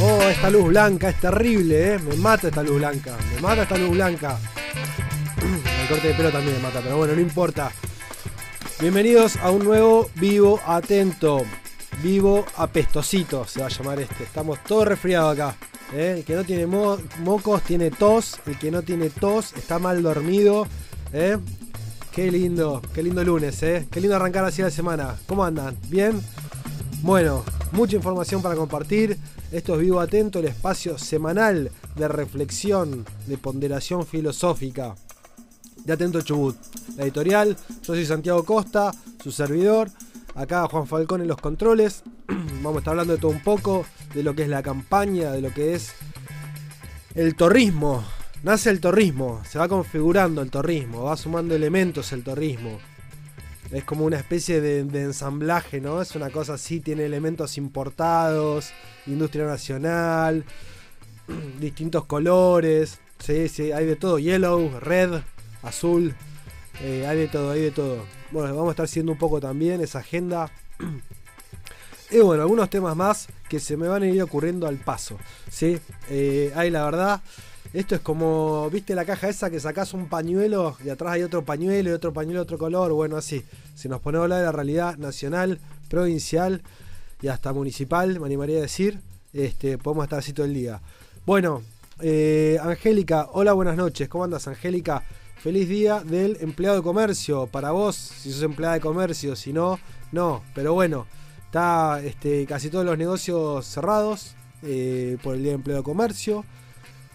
Oh, esta luz blanca es terrible, ¿eh? Me mata esta luz blanca. Me mata esta luz blanca. El corte de pelo también me mata, pero bueno, no importa. Bienvenidos a un nuevo Vivo Atento. Vivo Apestosito se va a llamar este. Estamos todos resfriados acá. ¿eh? El que no tiene mo- mocos tiene tos. El que no tiene tos está mal dormido. ¿eh? Qué lindo, qué lindo lunes, ¿eh? Qué lindo arrancar así la semana. ¿Cómo andan? ¿Bien? Bueno, mucha información para compartir. Esto es Vivo Atento, el espacio semanal de reflexión, de ponderación filosófica de Atento Chubut. La editorial, yo soy Santiago Costa, su servidor. Acá Juan Falcón en los controles. Vamos a estar hablando de todo un poco, de lo que es la campaña, de lo que es el torrismo. Nace el torrismo, se va configurando el torrismo, va sumando elementos el torrismo. Es como una especie de, de ensamblaje, ¿no? Es una cosa así, tiene elementos importados, industria nacional, distintos colores. Sí, sí, hay de todo. Yellow, red, azul. eh, hay de todo, hay de todo. Bueno, vamos a estar haciendo un poco también esa agenda. Y bueno, algunos temas más que se me van a ir ocurriendo al paso. ¿sí? Eh, hay la verdad. Esto es como, ¿viste la caja esa que sacás un pañuelo y atrás hay otro pañuelo y otro pañuelo otro color? Bueno, así. Si nos ponemos a hablar de la realidad nacional, provincial y hasta municipal, me animaría a decir, este, podemos estar así todo el día. Bueno, eh, Angélica, hola, buenas noches. ¿Cómo andas, Angélica? Feliz día del empleado de comercio. Para vos, si sos empleada de comercio, si no, no. Pero bueno, está este, casi todos los negocios cerrados eh, por el día del empleado de comercio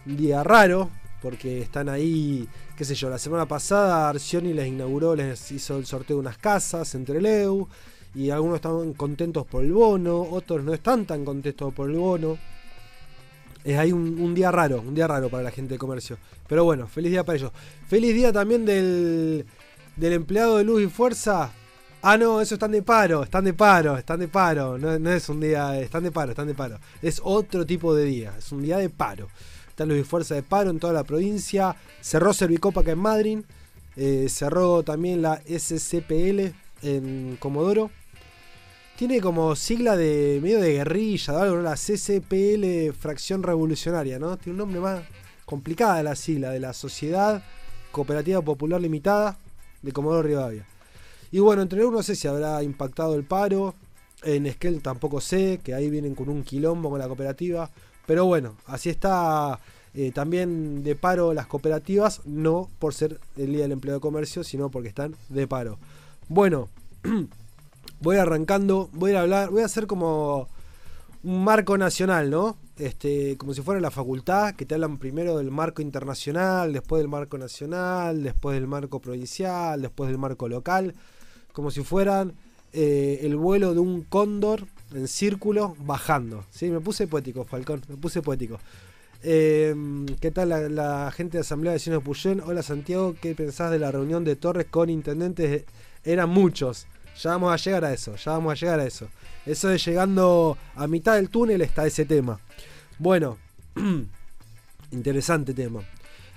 un día raro, porque están ahí, qué sé yo, la semana pasada Arcioni les inauguró, les hizo el sorteo de unas casas entre Leu, y algunos estaban contentos por el bono, otros no están tan contentos por el bono. Es ahí un, día raro, un día raro para la gente de comercio. Pero bueno, feliz día para ellos. Feliz día también del, empleado de Luz y Fuerza. Ah, no, eso están de paro, están de paro, están de paro. No, no es un día, están de paro, están de paro. Es otro tipo de día, es un día de paro. Está Luz y Fuerza de paro en toda la provincia. Cerró Servicopa acá en Madrid. eh, cerró también la SCPL en Comodoro. Tiene como sigla de medio de guerrilla, algo, la CCPL Fracción Revolucionaria, ¿no? Tiene un nombre más complicada la sigla de la Sociedad Cooperativa Popular Limitada de Comodoro Rivadavia. Y bueno, entre uno no sé si habrá impactado el paro. En Esquel tampoco sé, que ahí vienen con un quilombo con la cooperativa. Pero bueno, así está eh, también de paro las cooperativas, no por ser el Día del Empleo de Comercio, sino porque están de paro. Bueno, voy arrancando, voy a hablar, voy a hacer como un marco nacional, ¿no? Este, como si fuera la facultad, que te hablan primero del marco internacional, después del marco nacional, después del marco provincial, después del marco local, como si fueran eh, el vuelo de un cóndor en círculo bajando. ¿sí? Me puse poético, Falcón, me puse poético. Eh, ¿Qué tal la, la gente de Asamblea de Vecinos de Puyén? Hola Santiago, ¿qué pensás de la reunión de Torres con intendentes? Eran muchos. Ya vamos a llegar a eso, ya vamos a llegar a eso. Eso de llegando a mitad del túnel está ese tema. Bueno, interesante tema.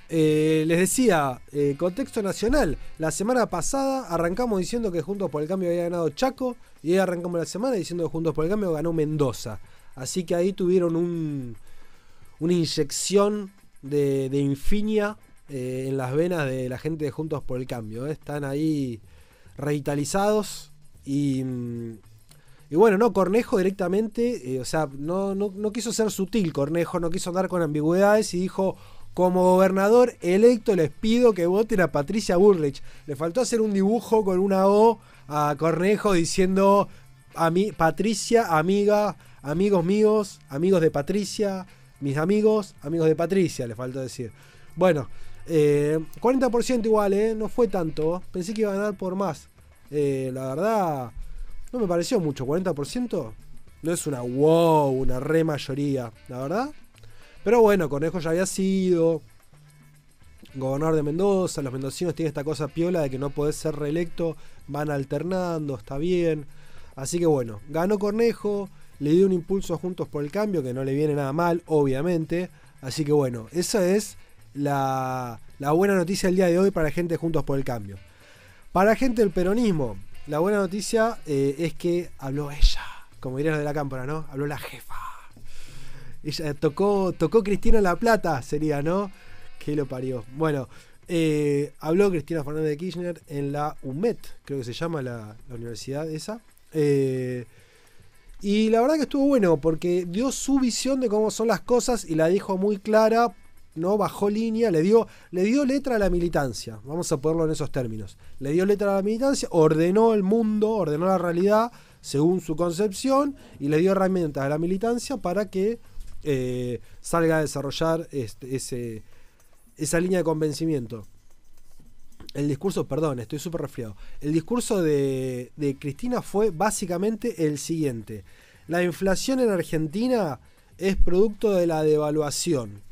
Eh, les decía, eh, contexto nacional. La semana pasada arrancamos diciendo que Juntos por el Cambio había ganado Chaco y hoy arrancamos la semana diciendo que Juntos por el Cambio ganó Mendoza. Así que ahí tuvieron un, una inyección de, de infinia eh, en las venas de la gente de Juntos por el Cambio. Están ahí revitalizados y, mm, y bueno, no, Cornejo directamente, eh, o sea, no, no, no quiso ser sutil, Cornejo no quiso andar con ambigüedades y dijo, como gobernador electo les pido que voten a Patricia Burrich. Le faltó hacer un dibujo con una O a Cornejo diciendo, a mí, Patricia, amiga, amigos míos, amigos de Patricia, mis amigos, amigos de Patricia, le faltó decir. Bueno, eh, 40% igual, ¿eh? No fue tanto. Pensé que iba a ganar por más. Eh, la verdad, no me pareció mucho. 40% no es una wow, una re mayoría, la verdad. Pero bueno, Conejo ya había sido gobernador de Mendoza. Los mendocinos tienen esta cosa piola de que no podés ser reelecto. Van alternando, está bien. Así que bueno, ganó Cornejo, le dio un impulso a Juntos por el Cambio, que no le viene nada mal, obviamente. Así que bueno, esa es la, buena noticia del día de hoy para la gente Juntos por el Cambio. Para la gente del peronismo, la buena noticia eh, es que habló ella, como dirían de la cámpora, ¿no? Habló la jefa. Ella tocó, tocó Cristina La Plata, sería, ¿no? Que lo parió. Bueno, eh, habló Cristina Fernández de Kirchner en la UMET, creo que se llama la, universidad esa. Eh, y la verdad que estuvo bueno porque dio su visión de cómo son las cosas y la dijo muy clara, no bajó línea, le dio, le dio letra a la militancia, vamos a ponerlo en esos términos. Le dio letra a la militancia, ordenó el mundo, ordenó la realidad según su concepción y le dio herramientas a la militancia para que eh, salga a desarrollar este, ese, esa línea de convencimiento. El discurso, perdón, estoy súper resfriado. El discurso de, Cristina fue básicamente el siguiente. La inflación en Argentina es producto de la devaluación.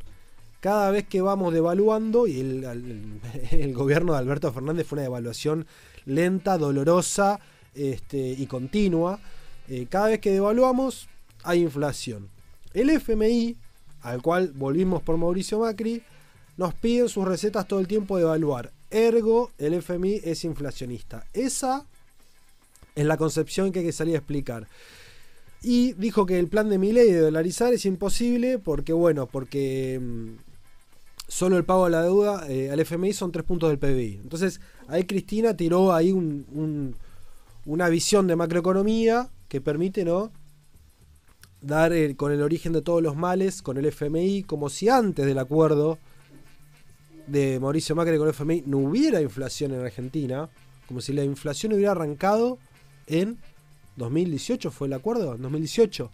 Cada vez que vamos devaluando, y el, gobierno de Alberto Fernández fue una devaluación lenta, dolorosa este, y continua, eh, cada vez que devaluamos hay inflación. El FMI, al cual volvimos por Mauricio Macri, nos piden sus recetas todo el tiempo de evaluar. Ergo, el FMI es inflacionista. Esa es la concepción que hay que salir a explicar. Y dijo que el plan de Milei de dolarizar es imposible porque, bueno, porque mm, solo el pago de la deuda eh, al FMI son tres puntos del PBI. Entonces, ahí Cristina tiró ahí una visión de macroeconomía que permite, ¿no? Dar con el origen de todos los males, con el FMI, como si antes del acuerdo de Mauricio Macri con el FMI no hubiera inflación en Argentina, como si la inflación hubiera arrancado en 2018, ¿fue el acuerdo? En 2018.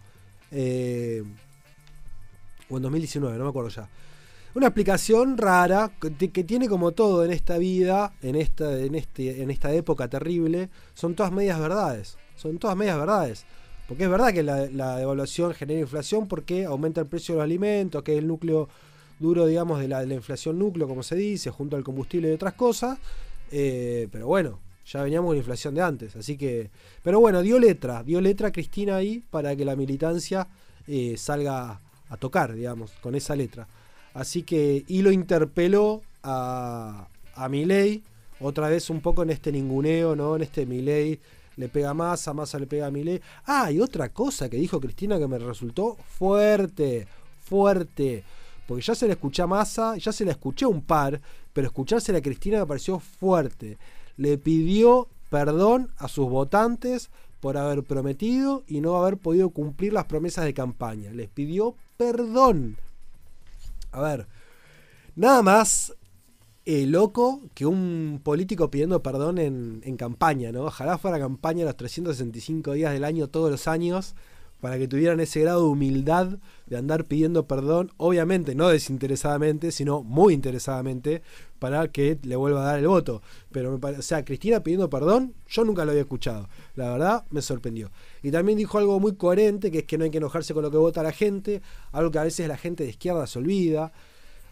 Eh, o en 2019, no me acuerdo ya. Una explicación rara que, tiene como todo en esta vida, en esta, en, este, en esta época terrible, son todas medias verdades. Son todas medias verdades. Porque es verdad que la, la devaluación genera inflación porque aumenta el precio de los alimentos, que es el núcleo duro, digamos, de la, inflación núcleo, como se dice, junto al combustible y otras cosas. Eh, pero bueno, ya veníamos con la inflación de antes, así que... Pero bueno, dio letra, dio letra Cristina ahí para que la militancia eh, salga a tocar, digamos, con esa letra. Así que, y lo interpeló a, a Milei, otra vez un poco en este ninguneo, ¿no? En este Milei le pega a Massa le pega a Milei. Ah, y otra cosa que dijo Cristina que me resultó fuerte, fuerte. Porque ya se la escuché a Massa, ya se la escuché un par, pero escuchársela a Cristina me pareció fuerte. Le pidió perdón a sus votantes por haber prometido y no haber podido cumplir las promesas de campaña. Les pidió perdón. A ver, nada más eh, loco que un político pidiendo perdón en, en, campaña, ¿no? Ojalá fuera campaña los 365 días del año, todos los años, para que tuvieran ese grado de humildad de andar pidiendo perdón, obviamente no desinteresadamente, sino muy interesadamente, para que le vuelva a dar el voto. Pero, o sea, Cristina pidiendo perdón, yo nunca lo había escuchado. La verdad, me sorprendió. Y también dijo algo muy coherente, que es que no hay que enojarse con lo que vota la gente, algo que a veces la gente de izquierda se olvida,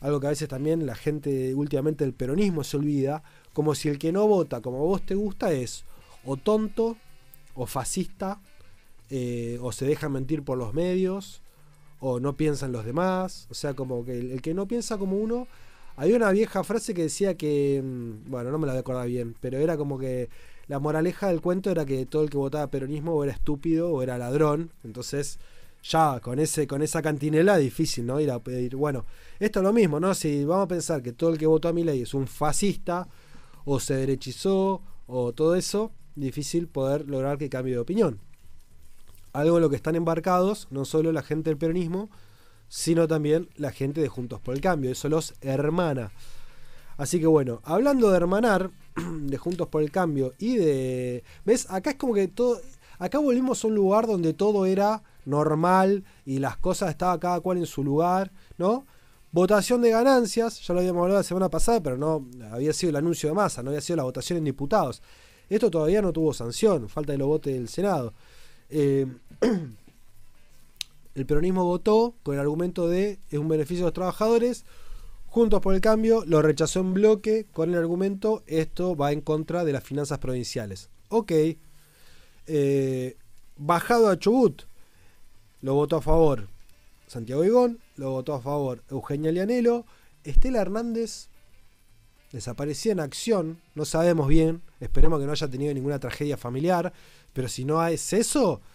algo que a veces también la gente últimamente del peronismo se olvida, como si el que no vota como vos te gusta es o tonto, o fascista, eh, o se deja mentir por los medios, o no piensa en los demás. O sea, como que el, que no piensa como uno. Había una vieja frase que decía que. Mm, bueno, no me la recuerdo bien, pero era como que la moraleja del cuento era que todo el que votaba peronismo era estúpido o era ladrón. Entonces, ya con ese con esa cantinela difícil, ¿no? Ir a pedir. Bueno, esto es lo mismo, ¿no? Si vamos a pensar que todo el que votó a mi ley es un fascista o se derechizó o todo eso, difícil poder lograr que cambie de opinión algo en lo que están embarcados no solo la gente del peronismo, sino también la gente de Juntos por el Cambio. Eso los hermana. Así que bueno, hablando de hermanar, de Juntos por el Cambio y de... ¿Ves? Acá es como que todo... Acá volvimos a un lugar donde todo era normal y las cosas estaban cada cual en su lugar, ¿no? Votación de ganancias, ya lo habíamos hablado la semana pasada, pero no había sido el anuncio de masa, no había sido la votación en diputados. Esto todavía no tuvo sanción, falta de lo vote del Senado. Eh, el peronismo votó con el argumento de es un beneficio de los trabajadores. Juntos por el cambio lo rechazó en bloque con el argumento esto va en contra de las finanzas provinciales. Ok. Eh, bajado a Chubut, lo votó a favor Santiago Igón, lo votó a favor Eugenia Lianelo, Estela Hernández desaparecía en acción, no sabemos bien, esperemos que no haya tenido ninguna tragedia familiar, pero si no es eso,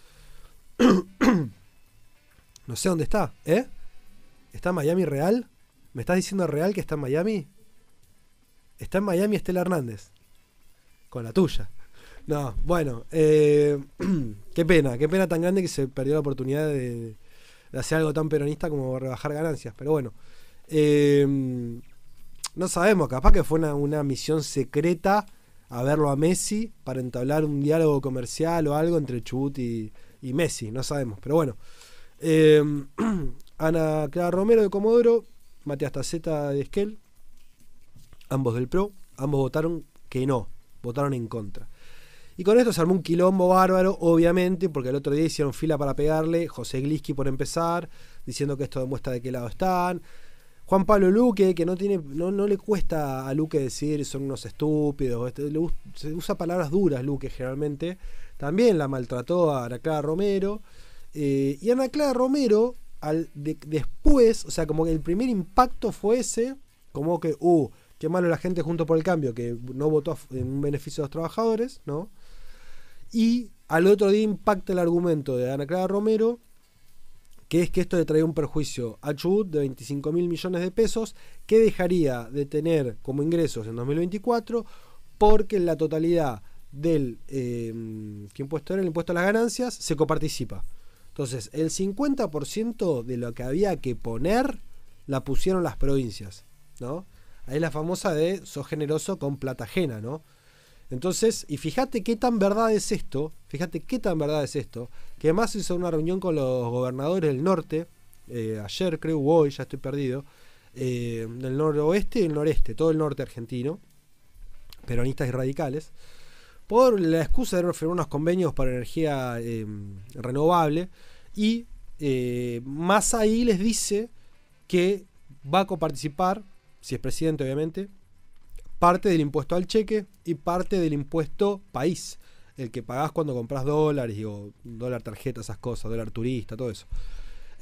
no sé dónde está, ¿eh? ¿Está en Miami real? ¿Me estás diciendo real que está en Miami? Está en Miami Estela Hernández. Con la tuya. No, bueno, eh, qué pena, qué pena tan grande que se perdió la oportunidad de, hacer algo tan peronista como rebajar ganancias. Pero bueno, eh, no sabemos, capaz que fue una, misión secreta a verlo a Messi para entablar un diálogo comercial o algo entre Chubut y, Messi, no sabemos. Pero bueno, eh, Ana Clara Romero de Comodoro, Matías Taceta de Esquel, ambos del PRO, ambos votaron que no, votaron en contra. Y con esto se armó un quilombo bárbaro, obviamente, porque el otro día hicieron fila para pegarle, José Gliski por empezar, diciendo que esto demuestra de qué lado están. Juan Pablo Luque, que no tiene, no, no le cuesta a Luque decir son unos estúpidos, este, se usa palabras duras Luque generalmente, también la maltrató a Ana Clara Romero. Eh, y Ana Clara Romero, al después, o sea, como que el primer impacto fue ese, como que, uh, qué malo la gente junto por el cambio, que no votó en un beneficio de los trabajadores, ¿no? Y al otro día impacta el argumento de Ana Clara Romero, que es que esto le traía un perjuicio a Chubut de 25 mil millones de pesos, que dejaría de tener como ingresos en 2024, porque la totalidad del eh, ¿qué impuesto era? el impuesto a las ganancias, se coparticipa. Entonces, el 50% de lo que había que poner la pusieron las provincias, ¿no? Ahí la famosa de sos generoso con plata ajena, ¿no? Entonces, y fíjate qué tan verdad es esto, fíjate qué tan verdad es esto, que además hizo una reunión con los gobernadores del norte, eh, ayer creo, hoy, ya estoy perdido, eh, del noroeste y el noreste, todo el norte argentino, peronistas y radicales, por la excusa de firmar unos convenios para energía eh, renovable, y más ahí les dice que va a coparticipar, si es presidente obviamente, parte del impuesto al cheque y parte del impuesto país, el que pagás cuando compras dólares o dólar tarjeta, esas cosas, dólar turista, todo eso.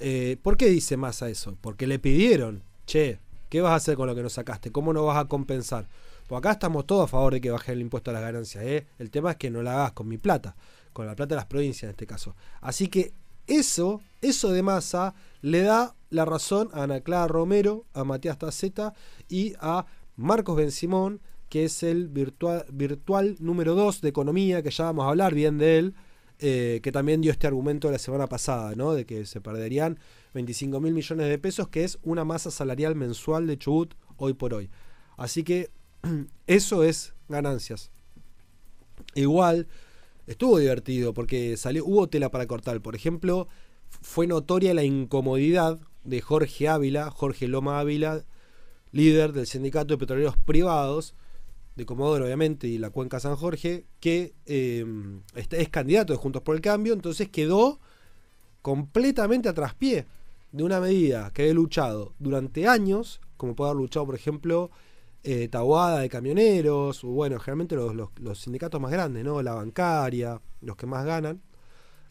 Eh, ¿Por qué dice más a eso? Porque le pidieron, che, ¿qué vas a hacer con lo que nos sacaste? ¿Cómo no vas a compensar? Pues acá estamos todos a favor de que baje el impuesto a las ganancias. ¿eh? El tema es que no lo hagas con mi plata, con la plata de las provincias en este caso. Así que eso, eso de masa, le da la razón a Ana Clara Romero, a Matías Taceta y a Marcos Ben Simón, que es el virtual, virtual número 2 de economía, que ya vamos a hablar bien de él, eh, que también dio este argumento la semana pasada, ¿no? De que se perderían 25 mil millones de pesos, que es una masa salarial mensual de Chubut hoy por hoy. Así que eso es ganancias. Igual, estuvo divertido porque salió, hubo tela para cortar. Por ejemplo, fue notoria la incomodidad de Jorge Ávila, Jorge Loma Ávila, líder del sindicato de petroleros privados, de Comodoro obviamente, y la Cuenca San Jorge, que eh, es candidato de Juntos por el Cambio, entonces quedó completamente a traspié de una medida que he luchado durante años, como puede haber luchado, por ejemplo, eh, Tabuada de camioneros, o bueno, generalmente los, sindicatos más grandes, ¿no? La bancaria, los que más ganan.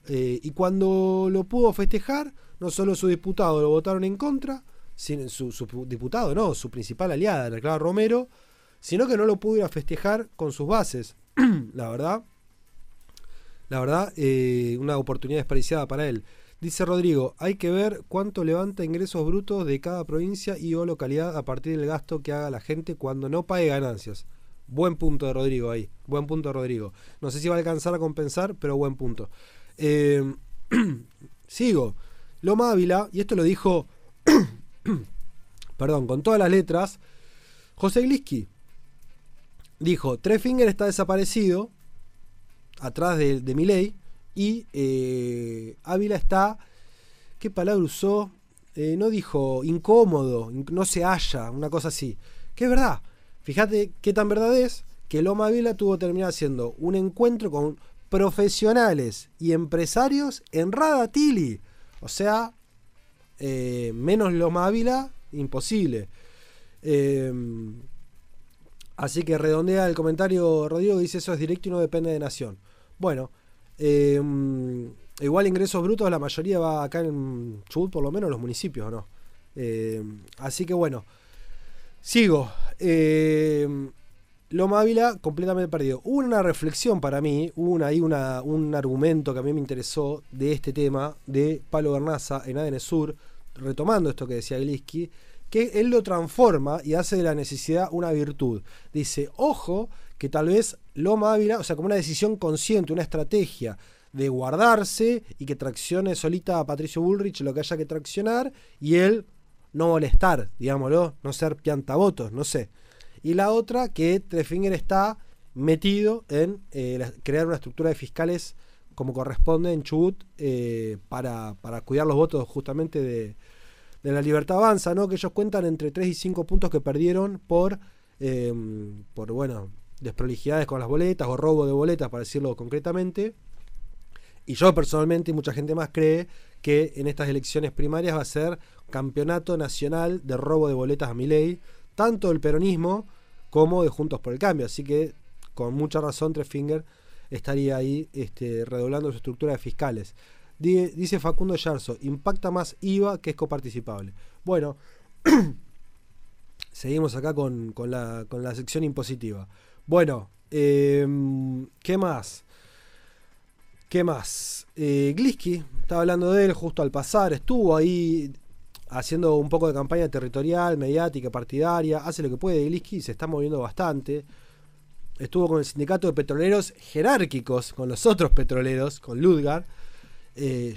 Eh, y cuando lo pudo festejar, no solo su diputado lo votaron en contra, su, su diputado, no, su principal aliada, la Clara Romero, sino que no lo pudo ir a festejar con sus bases. la verdad, la verdad, eh, una oportunidad desperdiciada para él. Dice Rodrigo, hay que ver cuánto levanta ingresos brutos de cada provincia y o localidad a partir del gasto que haga la gente cuando no pague ganancias. Buen punto de Rodrigo ahí, buen punto de Rodrigo. No sé si va a alcanzar a compensar, pero buen punto. Eh, sigo. Loma Ávila, y esto lo dijo perdón, con todas las letras, José Gliski dijo, Trefinger está desaparecido, atrás de, de Miley, y eh, Ávila está, ¿qué palabra usó? Eh, no dijo incómodo, no se halla, una cosa así. Que es verdad. Fíjate qué tan verdad es que Loma Ávila tuvo que terminar haciendo un encuentro con profesionales y empresarios en Radatili. O sea, eh, menos Loma Ávila, imposible. Eh, así que redondea el comentario Rodrigo, dice eso es directo y no depende de Nación. Bueno, Em, igual ingresos brutos, la mayoría va acá en Chubut, por lo menos los municipios, ¿no? Em, así que bueno, sigo. Em, Loma Ávila completamente perdido. Hubo una reflexión para mí, hubo ahí un argumento que a mí me interesó de este tema de Palo Bernaza en ADN Sur, retomando esto que decía Glisky, que él lo transforma y hace de la necesidad una virtud. Dice, ojo, que tal vez Loma Ávila, o sea, como una decisión consciente, una estrategia de guardarse y que traccione solita a Patricio Bullrich lo que haya que traccionar y él no molestar, digámoslo, no ser piantavotos, no sé. Y la otra, que Trefinger está metido en eh, crear una estructura de fiscales como corresponde en Chubut eh, para, para cuidar los votos justamente de, de la Libertad Avanza, ¿no? Que ellos cuentan entre 3 y 5 puntos que perdieron por, em, por bueno, desprolijidades con las boletas o robo de boletas, para decirlo concretamente. Y yo personalmente y mucha gente más cree que en estas elecciones primarias va a ser campeonato nacional de robo de boletas a mi ley, tanto del peronismo como de Juntos por el Cambio. Así que con mucha razón Trefinger estaría ahí este, redoblando su estructura de fiscales. Dice Facundo Yarzo, impacta más IVA que es coparticipable. Bueno, seguimos acá con, la, sección impositiva. Bueno, em, ¿qué más? ¿Qué más? Eh, Glisky, estaba hablando de él justo al pasar, estuvo ahí haciendo un poco de campaña territorial, mediática, partidaria, hace lo que puede Glisky, se está moviendo bastante. Estuvo con el sindicato de petroleros jerárquicos, con los otros petroleros, con Ludgar eh,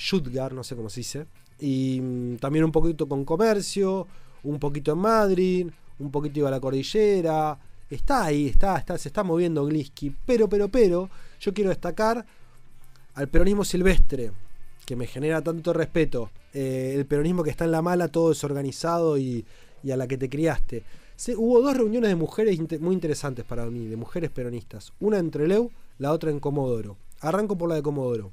no sé cómo se dice. Y mm, también un poquito con comercio, un poquito en Madrid, un poquito iba a la cordillera. Está ahí, está, está, se está moviendo Glisky. Pero, pero, pero, yo quiero destacar al peronismo silvestre, que me genera tanto respeto. Eh, el peronismo que está en la mala, todo desorganizado y, a la que te criaste. hubo dos reuniones de mujeres muy interesantes para mí, de mujeres peronistas. Una en Treleu, la otra en Comodoro. Arranco por la de Comodoro.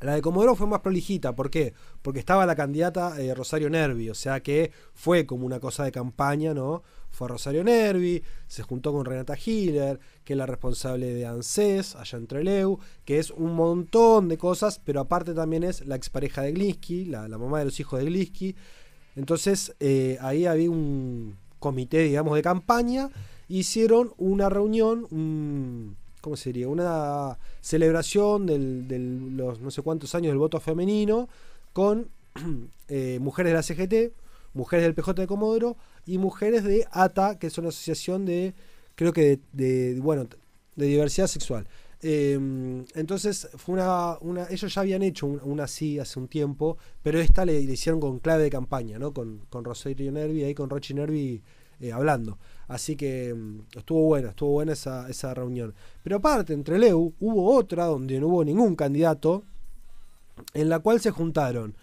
La de Comodoro fue más prolijita, ¿por qué? Porque estaba la candidata eh, Rosario Nervi, o sea que fue como una cosa de campaña, ¿no? Fue Rosario Nervi, se juntó con Renata Hiller, que es la responsable de ANSES, allá en Treleu, que es un montón de cosas, pero aparte también es la expareja de Glinsky, la, mamá de los hijos de Glinsky. Entonces eh, ahí había un comité, digamos, de campaña, hicieron una reunión, un ¿cómo sería? Una celebración de los no sé cuántos años del voto femenino con eh, mujeres de la CGT, mujeres del PJ de Comodoro y mujeres de ATA, que es una asociación de, creo que de, bueno, de diversidad sexual. Em, entonces fue una, una, ellos ya habían hecho una, así hace un tiempo, pero esta le, hicieron con clave de campaña, ¿no? Con, con Rosario Nervi, ahí con Rochi Nervi eh, hablando. Así que mm, estuvo buena, estuvo buena esa, esa reunión. Pero aparte, entre Leu hubo otra donde no hubo ningún candidato, en la cual se juntaron.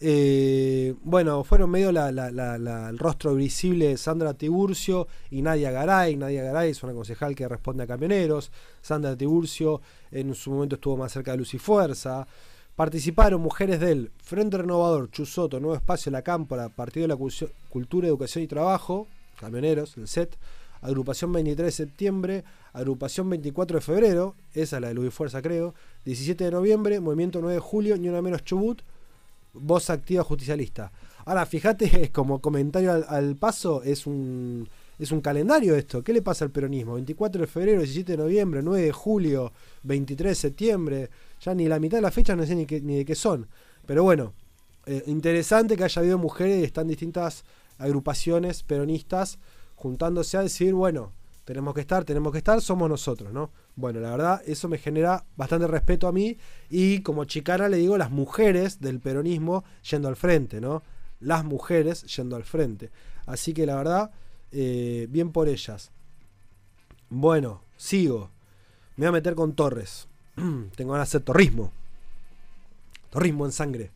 Eh, bueno, fueron medio el rostro visible de Sandra Tiburcio y Nadia Garay. Nadia Garay es una concejal que responde a camioneros. Sandra Tiburcio en su momento estuvo más cerca de Luz y Fuerza. Participaron mujeres del Frente Renovador, Chusoto, Nuevo Espacio, La Cámpora, Partido de la Cultura, Educación y Trabajo, camioneros, el set, agrupación 23 de septiembre, agrupación 24 de febrero, esa es la de Luis Fuerza creo, 17 de noviembre, movimiento 9 de julio, ni una menos Chubut, voz activa justicialista. Ahora, fíjate, como comentario al, paso, es un, es un calendario esto. ¿Qué le pasa al peronismo? 24 de febrero, 17 de noviembre, 9 de julio, 23 de septiembre, ya ni la mitad de las fechas no sé ni, ni de qué son. Pero bueno, eh, interesante que haya habido mujeres y están distintas agrupaciones peronistas juntándose a decir, bueno, tenemos que estar, tenemos que estar, somos nosotros, ¿no? Bueno, la verdad, eso me genera bastante respeto a mí y como chicana le digo las mujeres del peronismo yendo al frente, ¿no? Las mujeres yendo al frente. Así que la verdad, eh, bien por ellas. Bueno, sigo. Me voy a meter con Torres. Tengo ganas de hacer torrismo. Torrismo en sangre.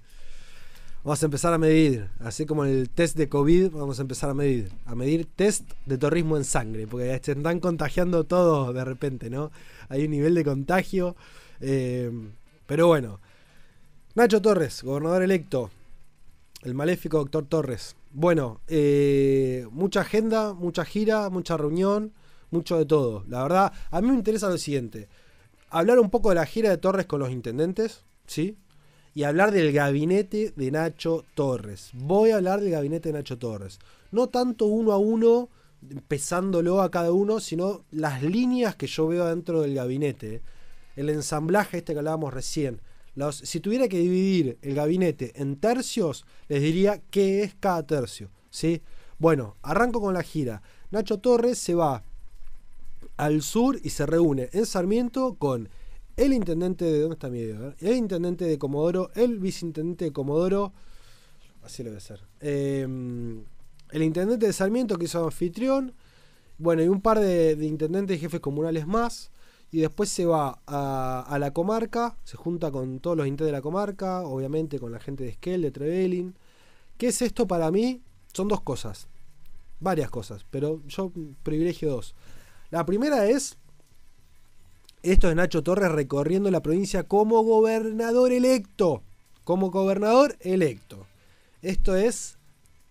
Vamos a empezar a medir, así como el test de COVID, vamos a empezar a medir. A medir test de torrismo en sangre, porque se están contagiando todos de repente, ¿no? Hay un nivel de contagio. Eh, pero bueno. Nacho Torres, gobernador electo. El maléfico doctor Torres. Bueno, eh, mucha agenda, mucha gira, mucha reunión, mucho de todo. La verdad, a mí me interesa lo siguiente. hablar un poco de la gira de Torres con los intendentes, ¿sí? Y hablar del gabinete de Nacho Torres. Voy a hablar del gabinete de Nacho Torres. No tanto uno a uno, pesándolo a cada uno, sino las líneas que yo veo dentro del gabinete. El ensamblaje este que hablábamos recién. Los, si tuviera que dividir el gabinete en tercios, les diría qué es cada tercio. ¿sí? Bueno, arranco con la gira. Nacho Torres se va al sur y se reúne en Sarmiento con el intendente de. ¿Dónde está mi? El intendente de Comodoro, el viceintendente de Comodoro. Así lo voy a hacer. Em, el intendente de Sarmiento, que hizo anfitrión. Bueno, y un par de, intendentes y jefes comunales más. Y después se va a, la comarca, se junta con todos los intendentes de la comarca, obviamente con la gente de Esquel, de Trevelin. ¿Qué es esto para mí? Son dos cosas. Varias cosas, pero yo privilegio dos. La primera es esto es Nacho Torres recorriendo la provincia como gobernador electo. Como gobernador electo. Esto es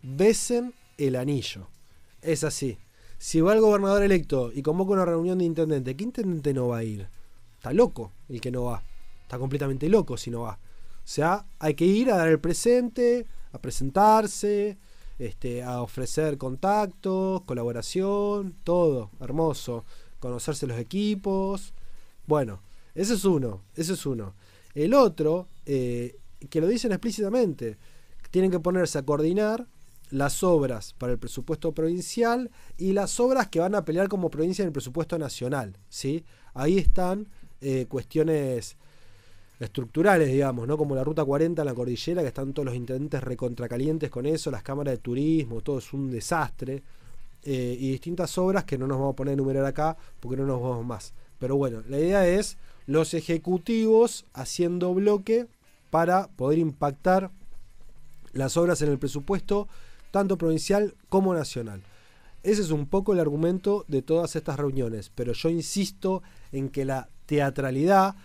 besen el anillo. Es así. Si va el gobernador electo y convoca una reunión de intendente, ¿qué intendente no va a ir? Está loco el que no va. Está completamente loco si no va. O sea, hay que ir a dar el presente, a presentarse, este, a ofrecer contactos, colaboración, todo, hermoso, conocerse los equipos. Bueno, ese es uno, ese es uno. El otro, eh, que lo dicen explícitamente, tienen que ponerse a coordinar las obras para el presupuesto provincial y las obras que van a pelear como provincia en el presupuesto nacional. ¿sí? Ahí están eh, cuestiones estructurales, digamos, ¿no? Como la Ruta 40 en la cordillera, que están todos los intendentes recontracalientes con eso, las cámaras de turismo, todo es un desastre. Eh, y distintas obras que no nos vamos a poner a enumerar acá porque no nos vamos más. Pero bueno, la idea es los ejecutivos haciendo bloque para poder impactar las obras en el presupuesto, tanto provincial como nacional. Ese es un poco el argumento de todas estas reuniones, pero yo insisto en que la teatralidad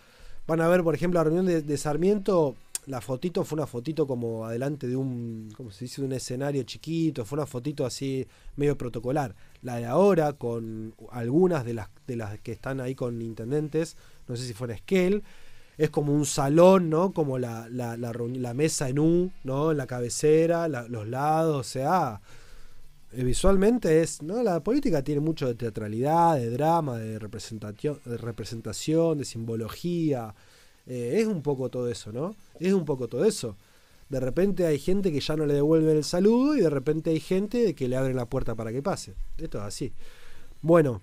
Van a ver, por ejemplo, la reunión de, Sarmiento, la fotito fue una fotito como adelante de un, ¿cómo se dice? un escenario chiquito, fue una fotito así medio protocolar. La de ahora, con algunas de las, de las que están ahí con intendentes, no sé si fue en Esquel, es como un salón, ¿no? Como la, la, la, mesa en U, ¿no? En la cabecera, los lados, o sea, eh, visualmente es, ¿no? La política tiene mucho de teatralidad, de drama, de representación, de, representación, de simbología. Eh, es un poco todo eso, ¿no? Es un poco todo eso. De repente hay gente que ya no le devuelve el saludo y de repente hay gente que le abre la puerta para que pase. Esto es así. Bueno,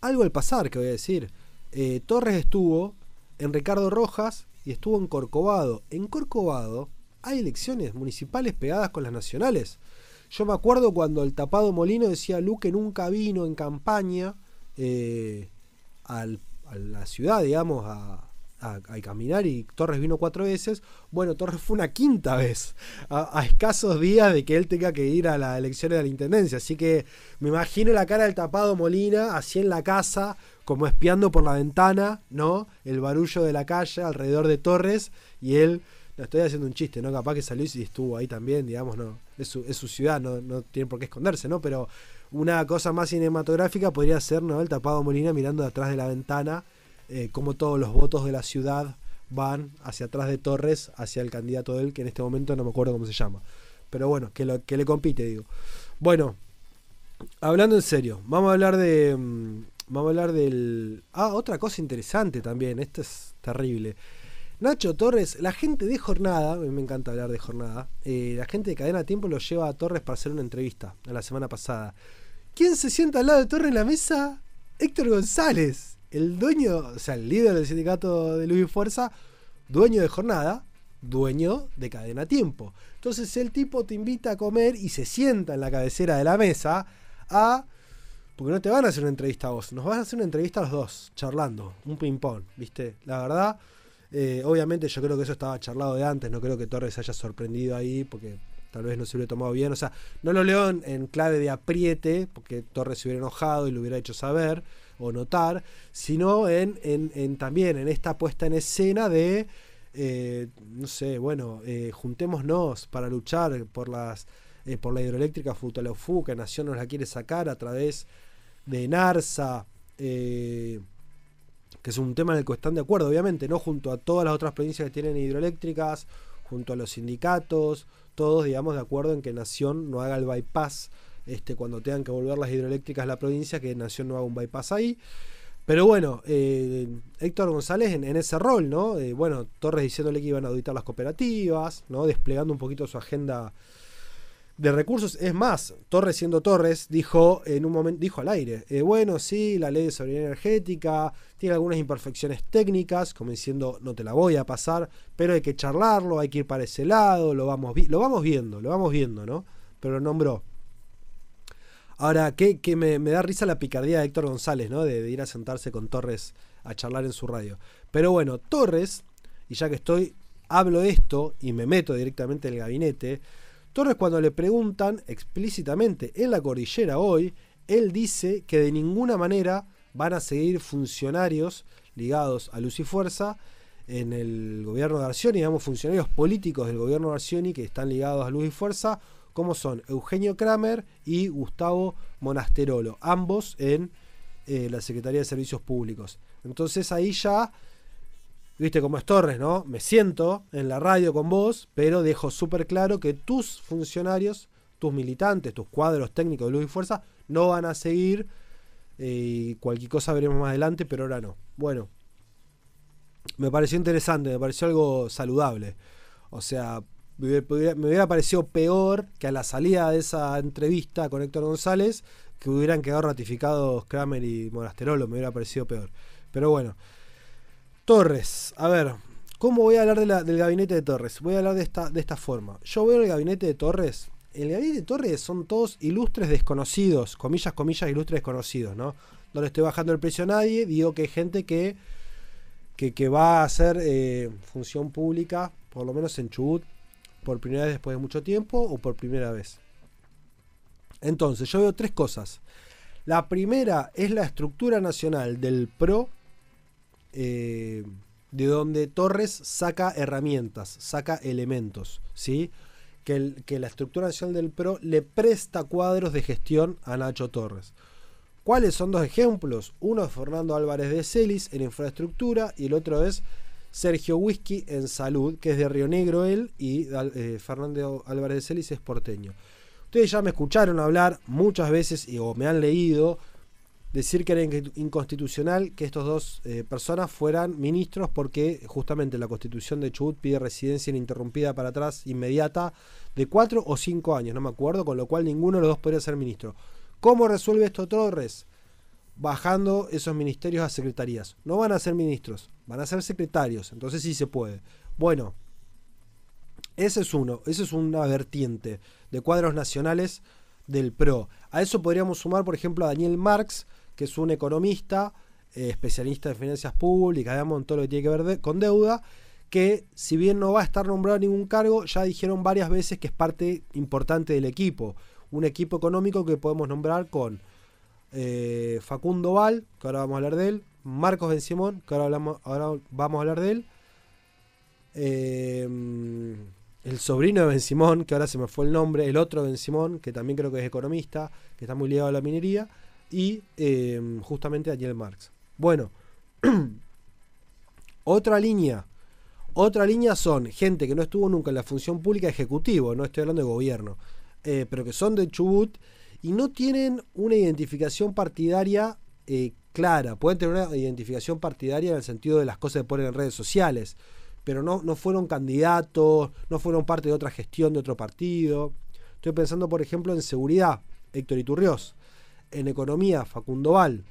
algo al pasar que voy a decir. Eh, Torres estuvo en Ricardo Rojas y estuvo en Corcovado. En Corcovado hay elecciones municipales pegadas con las nacionales. Yo me acuerdo cuando el tapado Molino decía Luque nunca vino en campaña eh, a la ciudad, digamos, a, caminar y Torres vino cuatro veces. Bueno, Torres fue una quinta vez, a, escasos días de que él tenga que ir a las elecciones de la Intendencia. Así que me imagino la cara del tapado Molina, así en la casa, como espiando por la ventana, ¿no? El barullo de la calle alrededor de Torres y él estoy haciendo un chiste, ¿no? Capaz que salió y estuvo ahí también, digamos, no. Es su, es su ciudad, no, no tiene por qué esconderse, ¿no? Pero una cosa más cinematográfica podría ser, ¿no? El tapado Molina mirando detrás de la ventana, eh, como todos los votos de la ciudad van hacia atrás de Torres, hacia el candidato de él, que en este momento no me acuerdo cómo se llama. Pero bueno, que, lo, que le compite, digo. Bueno, hablando en serio, vamos a hablar de. Mm, vamos a hablar del. Ah, otra cosa interesante también, esto es terrible. Nacho Torres, la gente de jornada, me encanta hablar de jornada, eh, la gente de Cadena Tiempo lo lleva a Torres para hacer una entrevista la semana pasada. ¿Quién se sienta al lado de Torres en la mesa? Héctor González, el dueño, o sea, el líder del sindicato de Luis Fuerza, dueño de jornada, dueño de Cadena Tiempo. Entonces el tipo te invita a comer y se sienta en la cabecera de la mesa a... Porque no te van a hacer una entrevista a vos, nos van a hacer una entrevista a los dos, charlando, un ping-pong, ¿viste? La verdad eh, obviamente yo creo que eso estaba charlado de antes, no creo que Torres se haya sorprendido ahí porque tal vez no se hubiera tomado bien. O sea, no lo leo en, clave de apriete, porque Torres se hubiera enojado y lo hubiera hecho saber o notar, sino en, en, también en esta puesta en escena de, eh, no sé, bueno, eh, juntémonos para luchar por las por la hidroeléctrica Futaleufú, que Nación nos la quiere sacar a través de Narsa. que es un tema en el que están de acuerdo, obviamente, no junto a todas las otras provincias que tienen hidroeléctricas, junto a los sindicatos, todos, digamos, de acuerdo en que Nación no haga el bypass este, cuando tengan que volver las hidroeléctricas a la provincia, que Nación no haga un bypass ahí. Pero bueno, eh, Héctor González en, ese rol, ¿no? Eh, bueno, Torres diciéndole que iban a auditar las cooperativas, ¿no? Desplegando un poquito su agenda de recursos. Es más, Torres siendo Torres, dijo en un momento, dijo al aire, eh, bueno, sí, la ley de soberanía energética tiene algunas imperfecciones técnicas, como diciendo, no te la voy a pasar, pero hay que charlarlo, hay que ir para ese lado, lo vamos, lo vamos viendo, lo vamos viendo, ¿no? Pero lo nombró. Ahora, que, me, da risa la picardía de Héctor González, ¿no? De, de ir a sentarse con Torres a charlar en su radio. Pero bueno, Torres, y ya que estoy, hablo esto y me meto directamente en el gabinete, Torres cuando le preguntan explícitamente en la cordillera hoy, él dice que de ninguna manera van a seguir funcionarios ligados a Luz y Fuerza en el gobierno de Arcioni, digamos funcionarios políticos del gobierno de Arcioni que están ligados a Luz y Fuerza, como son Eugenio Kramer y Gustavo Monasterolo, ambos en eh, la Secretaría de Servicios Públicos. Entonces ahí ya viste cómo es Torres, ¿no? Me siento en la radio con vos, pero dejo súper claro que tus funcionarios, tus militantes, tus cuadros técnicos de luz y fuerza no van a seguir. Eh, cualquier cosa veremos más adelante, pero ahora no. Bueno, me pareció interesante, me pareció algo saludable. O sea, me hubiera, parecido peor que a la salida de esa entrevista con Héctor González que hubieran quedado ratificados Kramer y Monasterolo, me hubiera parecido peor. Pero bueno. Torres, a ver, ¿cómo voy a hablar del gabinete de Torres? Voy a hablar de esta, de esta forma. Yo veo el gabinete de Torres. El gabinete de Torres son todos ilustres desconocidos, comillas, comillas, ilustres desconocidos, ¿no? No le estoy bajando el precio a nadie, digo que hay gente que, que, va a hacer eh, función pública, por lo menos en Chubut, por primera vez después de mucho tiempo o por primera vez. Entonces, yo veo tres cosas. La primera es la estructura nacional del PRO eh, de donde Torres saca herramientas, saca elementos, ¿sí? Que, que, la estructura nacional del PRO le presta cuadros de gestión a Nacho Torres. ¿Cuáles son dos ejemplos? Uno es Fernando Álvarez de Celis en infraestructura y el otro es Sergio Whisky en salud, que es de Río Negro él y eh, Fernando Álvarez de Celis es porteño. Ustedes ya me escucharon hablar muchas veces y, o me han leído decir que era inconstitucional que estos dos eh, personas fueran ministros porque justamente la constitución de Chubut pide residencia ininterrumpida para atrás inmediata de cuatro o cinco años, no me acuerdo, con lo cual ninguno de los dos podría ser ministro. ¿Cómo resuelve esto Torres? Bajando esos ministerios a secretarías. No van a ser ministros, van a ser secretarios, entonces sí se puede. Bueno, ese es uno, ese es una vertiente de cuadros nacionales del PRO. A eso podríamos sumar, por ejemplo, a Daniel Marx, que es un economista, eh, especialista en finanzas públicas, digamos, en todo lo que tiene que ver con deuda, que si bien no va a estar nombrado en ningún cargo, ya dijeron varias veces que es parte importante del equipo. Un equipo económico que podemos nombrar con eh, Facundo Val, que ahora vamos a hablar de él, Marcos Ben Simón, que ahora, hablamos, ahora vamos a hablar de él, eh, el sobrino de Ben Simón, que ahora se me fue el nombre, el otro Ben Simón, que también creo que es economista, que está muy ligado a la minería, y em, justamente Daniel Marx. Bueno, otra línea. Otra línea son gente que no estuvo nunca en la función pública ejecutivo, no estoy hablando de gobierno, eh, pero que son de Chubut y no tienen una identificación partidaria eh, clara. Pueden tener una identificación partidaria en el sentido de las cosas que ponen en redes sociales, pero no, no fueron candidatos, no fueron parte de otra gestión de otro partido. Estoy pensando, por ejemplo, en seguridad, Héctor Iturriós en economía Facundo Val.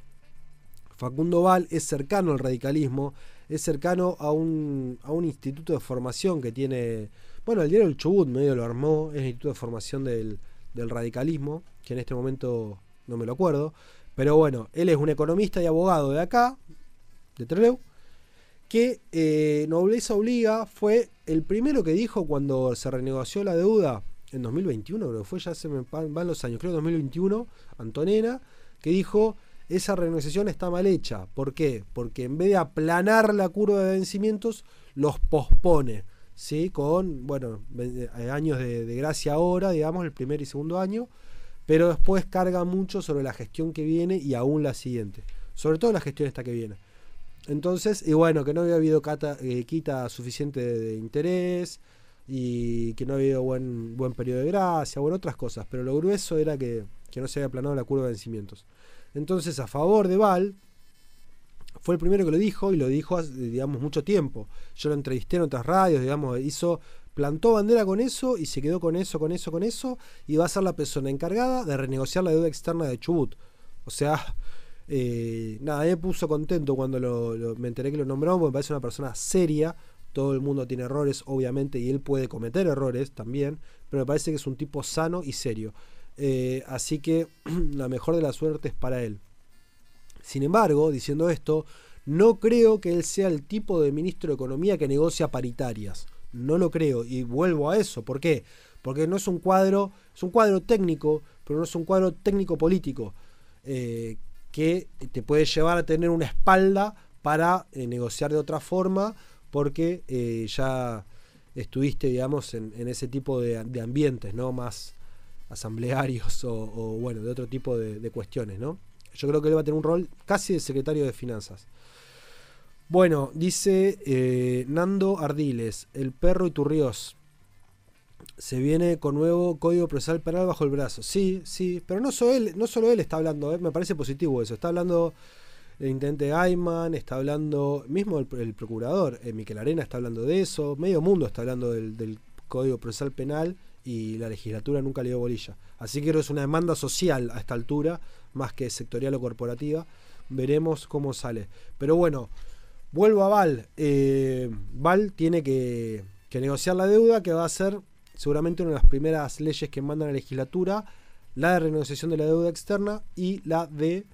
Facundo Val es cercano al radicalismo, es cercano a un, a un instituto de formación que tiene, bueno, el diario El Chubut medio lo armó, es el instituto de formación del, radicalismo, que en este momento no me lo acuerdo, pero bueno, él es un economista y abogado de acá, de Trelew, que eh, Nobleza Obliga fue el primero que dijo cuando se renegoció la deuda en 2021, creo que fue, ya se me van los años, creo 2021, Antonena, que dijo, esa renegociación está mal hecha. ¿Por qué? Porque en vez de aplanar la curva de vencimientos, los pospone. ¿sí? Con, bueno, eh, años de, gracia ahora, digamos, el primer y segundo año, pero después carga mucho sobre la gestión que viene y aún la siguiente. Sobre todo la gestión esta que viene. Entonces, y bueno, que no había habido eh, quita suficiente de, interés y que no había habido buen, buen periodo de gracia, bueno, otras cosas. Pero lo grueso era que, que no se había aplanado la curva de vencimientos. Entonces, a favor de Val, fue el primero que lo dijo y lo dijo, digamos, mucho tiempo. Yo lo entrevisté en otras radios, digamos, hizo, plantó bandera con eso y se quedó con eso, con eso, con eso, y va a ser la persona encargada de renegociar la deuda externa de Chubut. O sea, eh, nada, me puso contento cuando me enteré que lo nombramos, porque me parece una persona seria. Todo el mundo tiene errores, obviamente, y él puede cometer errores también, pero me parece que es un tipo sano y serio. Eh, así que la mejor de las suertes para él. Sin embargo, diciendo esto, no creo que él sea el tipo de ministro de Economía que negocia paritarias. No lo creo. Y vuelvo a eso. ¿Por qué? Porque no es un cuadro, es un cuadro técnico, pero no es un cuadro técnico político. Eh, que te puede llevar a tener una espalda para eh, negociar de otra forma, porque eh, ya estuviste, digamos, en, ese tipo de, ambientes, ¿no? Más asamblearios o, bueno, de otro tipo de, cuestiones, ¿no? Yo creo que él va a tener un rol casi de secretario de finanzas. Bueno, dice eh, Nando Ardiles, el perro y Turrios. Se viene con nuevo código procesal penal bajo el brazo. Sí, sí, pero no solo él, no solo él está hablando, eh, me parece positivo eso. Está hablando el intendente Ayman, está hablando, mismo el, procurador, eh, Miquel Arena está hablando de eso, medio mundo está hablando del, código procesal penal y la legislatura nunca le dio bolilla. Así que creo es una demanda social a esta altura, más que sectorial o corporativa. Veremos cómo sale. Pero bueno, vuelvo a Val. Eh, Val tiene que, negociar la deuda, que va a ser seguramente una de las primeras leyes que manda la legislatura, la de renegociación de la deuda externa y la de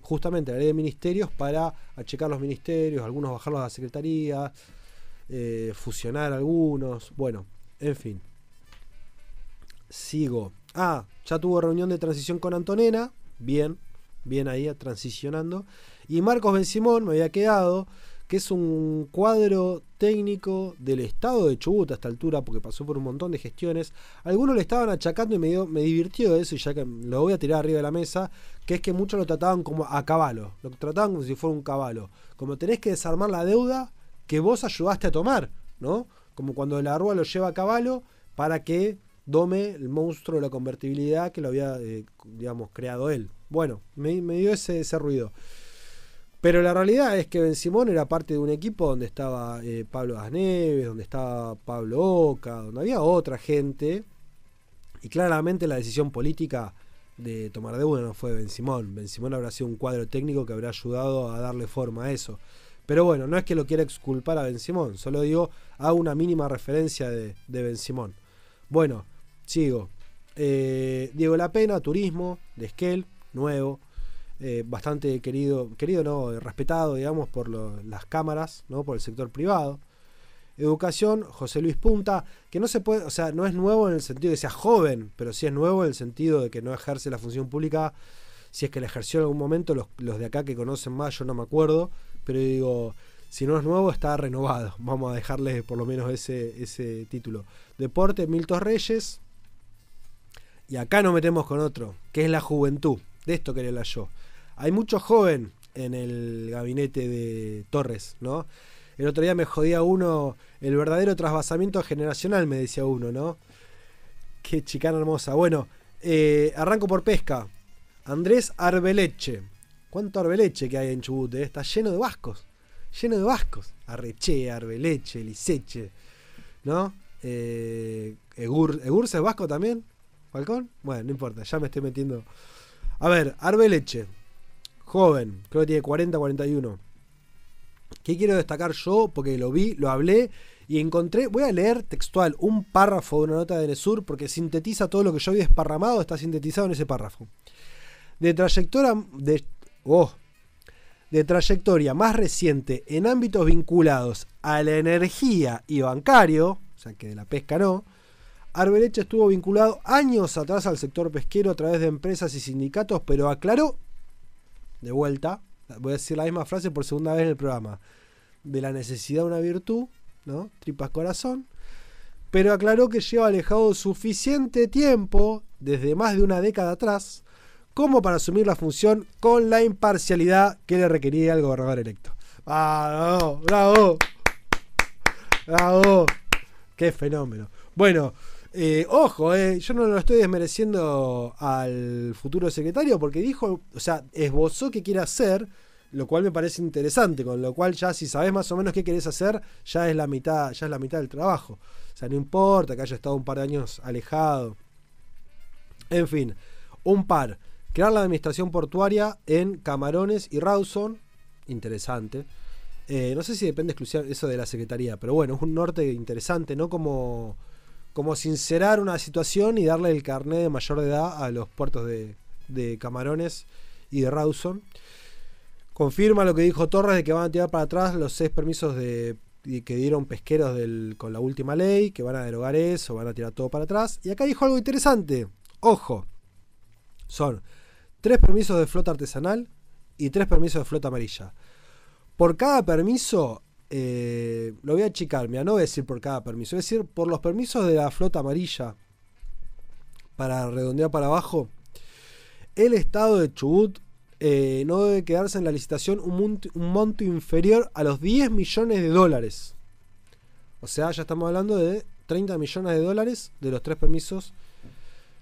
justamente la ley de ministerios para achecar los ministerios, algunos bajarlos a la secretaría, eh, fusionar algunos, bueno, en fin sigo. Ah, ya tuvo reunión de transición con Antonena. Bien, bien ahí transicionando. Y Marcos Simón me había quedado, que es un cuadro técnico del estado de Chubut a esta altura, porque pasó por un montón de gestiones. Algunos le estaban achacando y me, me divirtió eso, y ya que lo voy a tirar arriba de la mesa, que es que muchos lo trataban como a caballo. Lo trataban como si fuera un caballo. Como tenés que desarmar la deuda que vos ayudaste a tomar, ¿no? Como cuando la rúa lo lleva a caballo para que Dome, el monstruo de la convertibilidad que lo había, eh, digamos, creado él. Bueno, me, dio ese, ese, ruido. Pero la realidad es que Ben Simón era parte de un equipo donde estaba eh, Pablo Asneves, donde estaba Pablo Oca, donde había otra gente. Y claramente la decisión política de tomar deuda no fue Ben Simón. Ben Simón habrá sido un cuadro técnico que habrá ayudado a darle forma a eso. Pero bueno, no es que lo quiera exculpar a Ben Simón, solo digo, hago una mínima referencia de, de Ben Simón. Bueno, Sigo. Eh, Diego La Pena, turismo, de Esquel, nuevo. Eh, bastante querido, querido no, respetado, digamos, por las cámaras, ¿no? por el sector privado. Educación, José Luis Punta, que no se puede, o sea, no es nuevo en el sentido de que sea joven, pero sí es nuevo en el sentido de que no ejerce la función pública, si es que la ejerció en algún momento, los, de acá que conocen más, yo no me acuerdo, pero digo, si no es nuevo, está renovado. Vamos a dejarle por lo menos ese, ese título. Deporte, Milton Reyes, y acá nos metemos con otro, que es la juventud. De esto quería hablar yo. Hay mucho joven en el gabinete de Torres, ¿no? El otro día me jodía uno, el verdadero trasvasamiento generacional, me decía uno, ¿no? Qué chicana hermosa. Bueno, eh, arranco por pesca. Andrés Arbeleche. ¿Cuánto Arbeleche que hay en Chubut? Eh? Está lleno de vascos. Lleno de vascos. Arreche, Arbeleche, Liseche. ¿No? Eh, Egur, ¿Egurce es vasco también? ¿Falcón? Bueno, no importa, ya me estoy metiendo. A ver, Arbeleche. Joven, creo que tiene 40, 41. ¿Qué quiero destacar yo? Porque lo vi, lo hablé y encontré, voy a leer textual un párrafo de una nota de Nesur porque sintetiza todo lo que yo había desparramado, está sintetizado en ese párrafo. De trayectoria, de, oh, de trayectoria más reciente en ámbitos vinculados a la energía y bancario, o sea que de la pesca no, Arbeleche estuvo vinculado años atrás al sector pesquero a través de empresas y sindicatos, pero aclaró, de vuelta, voy a decir la misma frase por segunda vez en el programa, de la necesidad de una virtud, ¿no? Tripas corazón, pero aclaró que lleva alejado suficiente tiempo, desde más de una década atrás, como para asumir la función con la imparcialidad que le requería el gobernador electo. Ah, bravo, bravo. Bravo. Qué fenómeno. Bueno, eh, ojo, eh, yo no lo estoy desmereciendo al futuro secretario porque dijo, o sea, esbozó que quiere hacer, lo cual me parece interesante, con lo cual ya si sabes más o menos qué querés hacer, ya es la mitad, ya es la mitad del trabajo. O sea, no importa que haya estado un par de años alejado. En fin, un par. Crear la administración portuaria en Camarones y Rawson. Interesante. Eh, no sé si depende exclusivamente eso de la Secretaría, pero bueno, es un norte interesante, ¿no? Como como sincerar una situación y darle el carnet de mayor de edad a los puertos de, Camarones y de Rawson. Confirma lo que dijo Torres de que van a tirar para atrás los seis permisos de, que dieron pesqueros con la última ley, que van a derogar eso, van a tirar todo para atrás. Y acá dijo algo interesante. Ojo, son tres permisos de flota artesanal y tres permisos de flota amarilla. Por cada permiso eh, lo voy a achicar, mira, no voy a decir por cada permiso, voy a decir por los permisos de la flota amarilla, para redondear para abajo, el estado de Chubut eh, no debe quedarse en la licitación un monto, inferior a los 10 millones de dólares. O sea, ya estamos hablando de 30 millones de dólares de los tres permisos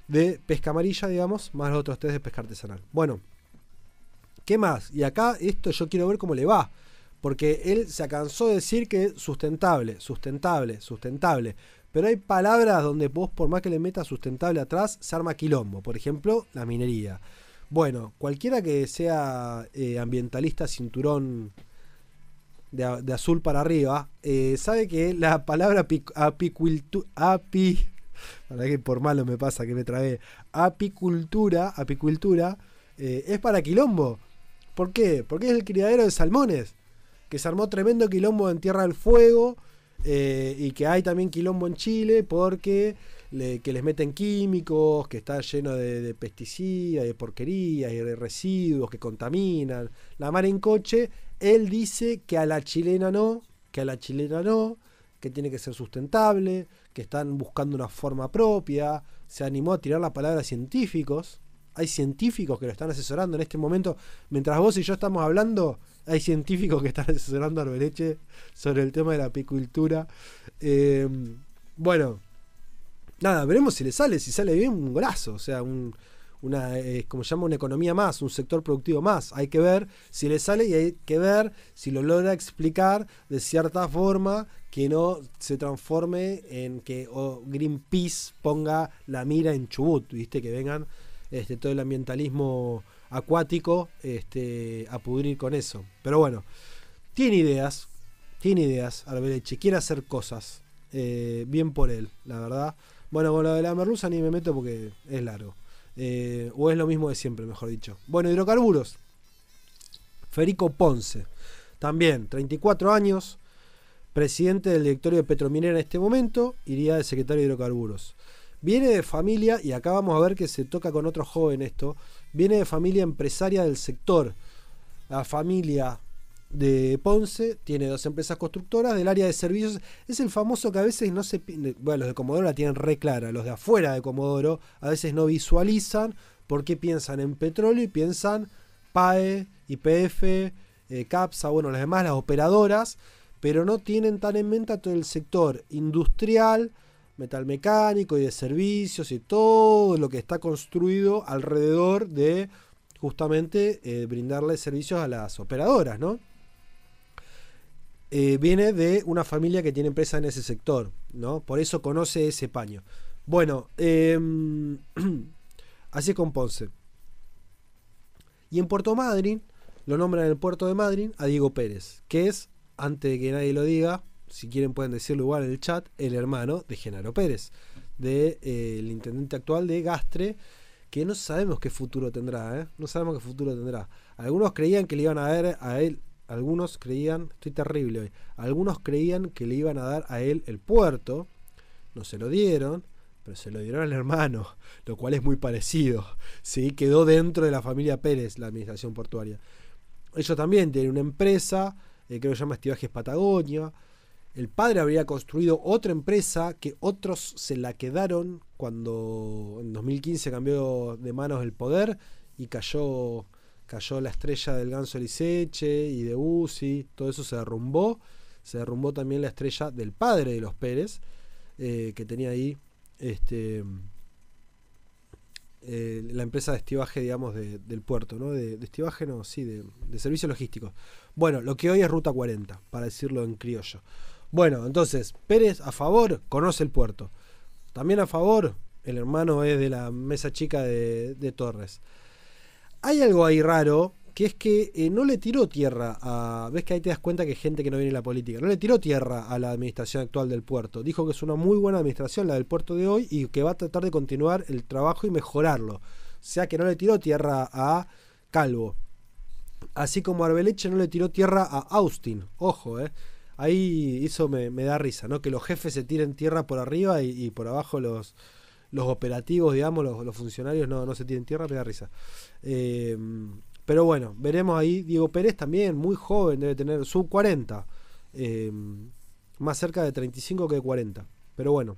de pesca amarilla, digamos, más los otros tres de pesca artesanal. Bueno, ¿qué más? Y acá esto yo quiero ver cómo le va. Porque él se cansó de decir que sustentable, sustentable, sustentable. Pero hay palabras donde vos, por más que le metas sustentable atrás, se arma quilombo. Por ejemplo, la minería. Bueno, cualquiera que sea eh, ambientalista cinturón de, azul para arriba, eh, sabe que la palabra apicultura, api, para que por malo me pasa que me trae apicultura, apicultura, eh, es para quilombo. ¿Por qué? Porque es el criadero de salmones que se armó tremendo quilombo en Tierra del Fuego eh, y que hay también quilombo en Chile porque que les meten químicos, que está lleno de, pesticidas, de porquerías y de residuos que contaminan. La mar en coche, él dice que a la chilena no, que a la chilena no, que tiene que ser sustentable, que están buscando una forma propia. Se animó a tirar la palabra científicos. Hay científicos que lo están asesorando en este momento. Mientras vos y yo estamos hablando, hay científicos que están asesorando a Arbeleche sobre el tema de la apicultura. Eh, bueno, nada, veremos si le sale. Si sale bien, un golazo. O sea, un, una, eh, como se llama, una economía más, un sector productivo más. Hay que ver si le sale y hay que ver si lo logra explicar de cierta forma que no se transforme en que Greenpeace ponga la mira en Chubut, ¿viste? Que vengan este, todo el ambientalismo acuático este, a pudrir con eso. Pero bueno, tiene ideas, tiene ideas, Arbeleche, quiere hacer cosas. Eh, bien por él, la verdad. Bueno, con lo de la merluza ni me meto porque es largo. Eh, o es lo mismo de siempre, mejor dicho. Bueno, hidrocarburos. Federico Ponce, también 34 años, presidente del directorio de Petrominera en este momento, iría de secretario de hidrocarburos. Viene de familia, y acá vamos a ver que se toca con otro joven esto, viene de familia empresaria del sector. La familia de Ponce tiene dos empresas constructoras del área de servicios. Es el famoso que a veces no se... Bueno, los de Comodoro la tienen re clara, los de afuera de Comodoro a veces no visualizan porque piensan en petróleo y piensan PAE, IPF, eh, CAPSA, bueno, las demás, las operadoras, pero no tienen tan en mente todo el sector industrial, metalmecánico y de servicios y todo lo que está construido alrededor de justamente eh, brindarle servicios a las operadoras, ¿no? Eh, viene de una familia que tiene empresa en ese sector, ¿no? Por eso conoce ese paño. Bueno, em, así es con Ponce. Y en Puerto Madryn, lo nombran en el puerto de Madryn a Diego Pérez, que es, antes de que nadie lo diga, si quieren pueden decirlo igual en el chat, el hermano de Genaro Pérez, del de, eh, intendente actual de Gastre, que no sabemos qué futuro tendrá, ¿eh? no sabemos qué futuro tendrá. Algunos creían que le iban a dar a él, algunos creían, estoy terrible hoy, algunos creían que le iban a dar a él el puerto, no se lo dieron, pero se lo dieron al hermano, lo cual es muy parecido. ¿sí? Quedó dentro de la familia Pérez la administración portuaria. Ellos también tienen una empresa, eh, creo que se llama Estivajes Patagonia, el padre habría construido otra empresa que otros se la quedaron cuando en 2015 cambió de manos el poder y cayó cayó la estrella del Ganso Liceche y de Uzi, todo eso se derrumbó. Se derrumbó también la estrella del padre de los Pérez, eh, que tenía ahí este, eh, la empresa de estivaje, digamos, del puerto, ¿no? De, estivaje, no, sí, de, de servicios logísticos. Bueno, lo que hoy es Ruta 40, para decirlo en criollo. Bueno, entonces, Pérez a favor, conoce el puerto. También a favor, el hermano es de la mesa chica de, Torres. Hay algo ahí raro, que es que eh, no le tiró tierra a... Ves que ahí te das cuenta que gente que no viene en la política. No le tiró tierra a la administración actual del puerto. Dijo que es una muy buena administración la del puerto de hoy y que va a tratar de continuar el trabajo y mejorarlo. O sea que no le tiró tierra a Calvo. Así como Arbeleche no le tiró tierra a Austin. Ojo, eh ahí eso me, da risa, ¿no? Que los jefes se tiren tierra por arriba y, por abajo los, los operativos, digamos, los, funcionarios no, no, se tiren tierra, me da risa. Em, pero bueno, veremos ahí. Diego Pérez también, muy joven, debe tener sub 40. Em, más cerca de 35 que de 40. Pero bueno.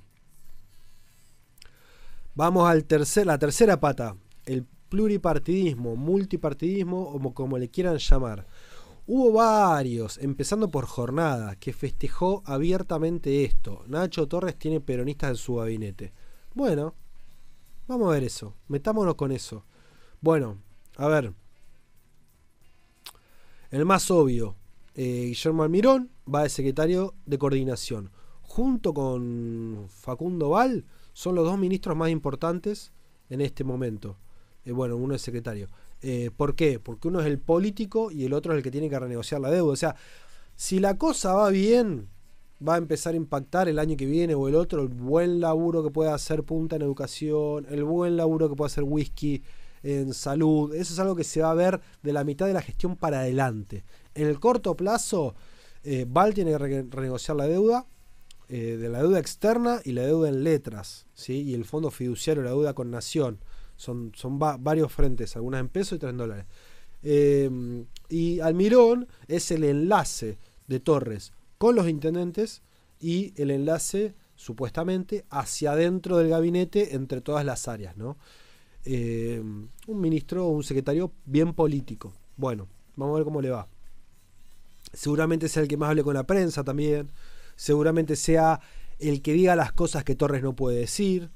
Vamos al tercer, la tercera pata. El pluripartidismo, multipartidismo, o como le quieran llamar. Hubo varios, empezando por Jornada, que festejó abiertamente esto. Nacho Torres tiene peronistas en su gabinete. Bueno, vamos a ver eso. Metámonos con eso. Bueno, a ver. El más obvio, eh, Guillermo Almirón va de secretario de coordinación. Junto con Facundo Val, son los dos ministros más importantes en este momento. Eh, bueno, uno es secretario. Eh, ¿Por qué? Porque uno es el político y el otro es el que tiene que renegociar la deuda. O sea, si la cosa va bien, va a empezar a impactar el año que viene o el otro el buen laburo que puede hacer Punta en educación, el buen laburo que puede hacer Whisky en salud. Eso es algo que se va a ver de la mitad de la gestión para adelante. En el corto plazo, eh, Val tiene que renegociar la deuda, eh, de la deuda externa y la deuda en letras, ¿sí? y el fondo fiduciario, la deuda con Nación. Son, son varios frentes, algunas en pesos y tres en dólares. Em, y Almirón es el enlace de Torres con los intendentes y el enlace, supuestamente, hacia adentro del gabinete entre todas las áreas. ¿no? Em, un ministro o un secretario bien político. Bueno, vamos a ver cómo le va. Seguramente sea el que más hable con la prensa también. Seguramente sea el que diga las cosas que Torres no puede decir.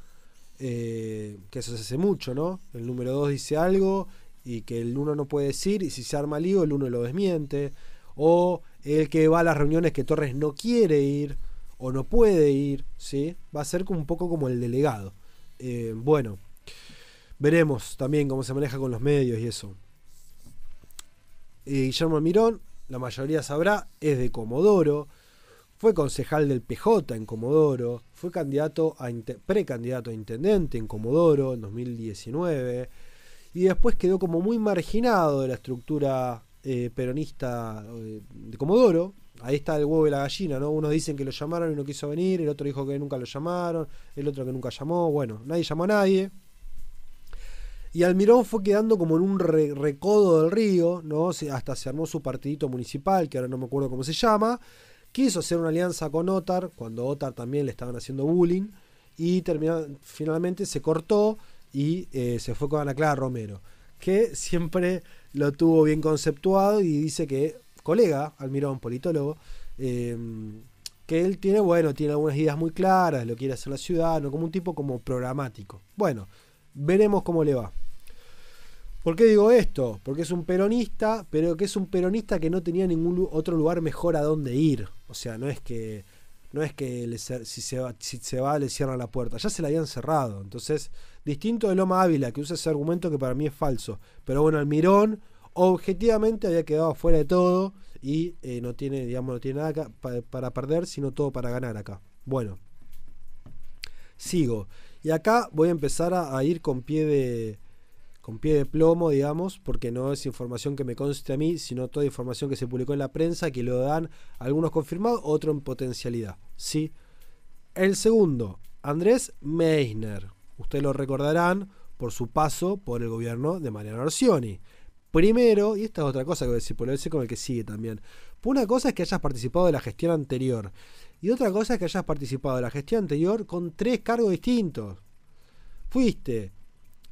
Eh, que eso se hace mucho, ¿no? El número 2 dice algo y que el 1 no puede decir y si se arma lío el 1 lo desmiente. O el que va a las reuniones que Torres no quiere ir o no puede ir, ¿sí? Va a ser como un poco como el delegado. Eh, bueno, veremos también cómo se maneja con los medios y eso. Guillermo Mirón, la mayoría sabrá, es de Comodoro. Fue concejal del PJ en Comodoro, fue candidato a precandidato a intendente en Comodoro en 2019 y después quedó como muy marginado de la estructura eh, peronista eh, de Comodoro. Ahí está el huevo y la gallina, ¿no? Unos dicen que lo llamaron y no quiso venir, el otro dijo que nunca lo llamaron, el otro que nunca llamó, bueno, nadie llamó a nadie. Y Almirón fue quedando como en un recodo del río, ¿no? Hasta se armó su partidito municipal, que ahora no me acuerdo cómo se llama, Quiso hacer una alianza con Otar, cuando Otar también le estaban haciendo bullying, y finalmente se cortó y eh, se fue con Ana Clara Romero, que siempre lo tuvo bien conceptuado y dice que, colega, Almirón, politólogo, eh, que él tiene, bueno, tiene algunas ideas muy claras, lo quiere hacer la ciudad, no como un tipo como programático. Bueno, veremos cómo le va. ¿Por qué digo esto? Porque es un peronista, pero que es un peronista que no tenía ningún otro lugar mejor a donde ir. O sea, no es que no es que si, se va, le cierran la puerta, ya se la habían cerrado. Entonces, distinto de Loma Ávila, que usa ese argumento que para mí es falso. Pero bueno, Almirón objetivamente había quedado fuera de todo y eh, no tiene, digamos, no tiene nada para perder, sino todo para ganar acá. Bueno, sigo. Y acá voy a empezar a ir con pie de, con pie de plomo, digamos, porque no es información que me conste a mí, sino toda información que se publicó en la prensa, que lo dan algunos confirmados, otros en potencialidad. ¿sí? El segundo, Andrés Meisner. Ustedes lo recordarán por su paso por el gobierno de Mariano Orsioni. Primero, y esta es otra cosa que voy a decir, por con el que sigue también. Una cosa es que hayas participado de la gestión anterior. Y otra cosa es que hayas participado de la gestión anterior con tres cargos distintos. Fuiste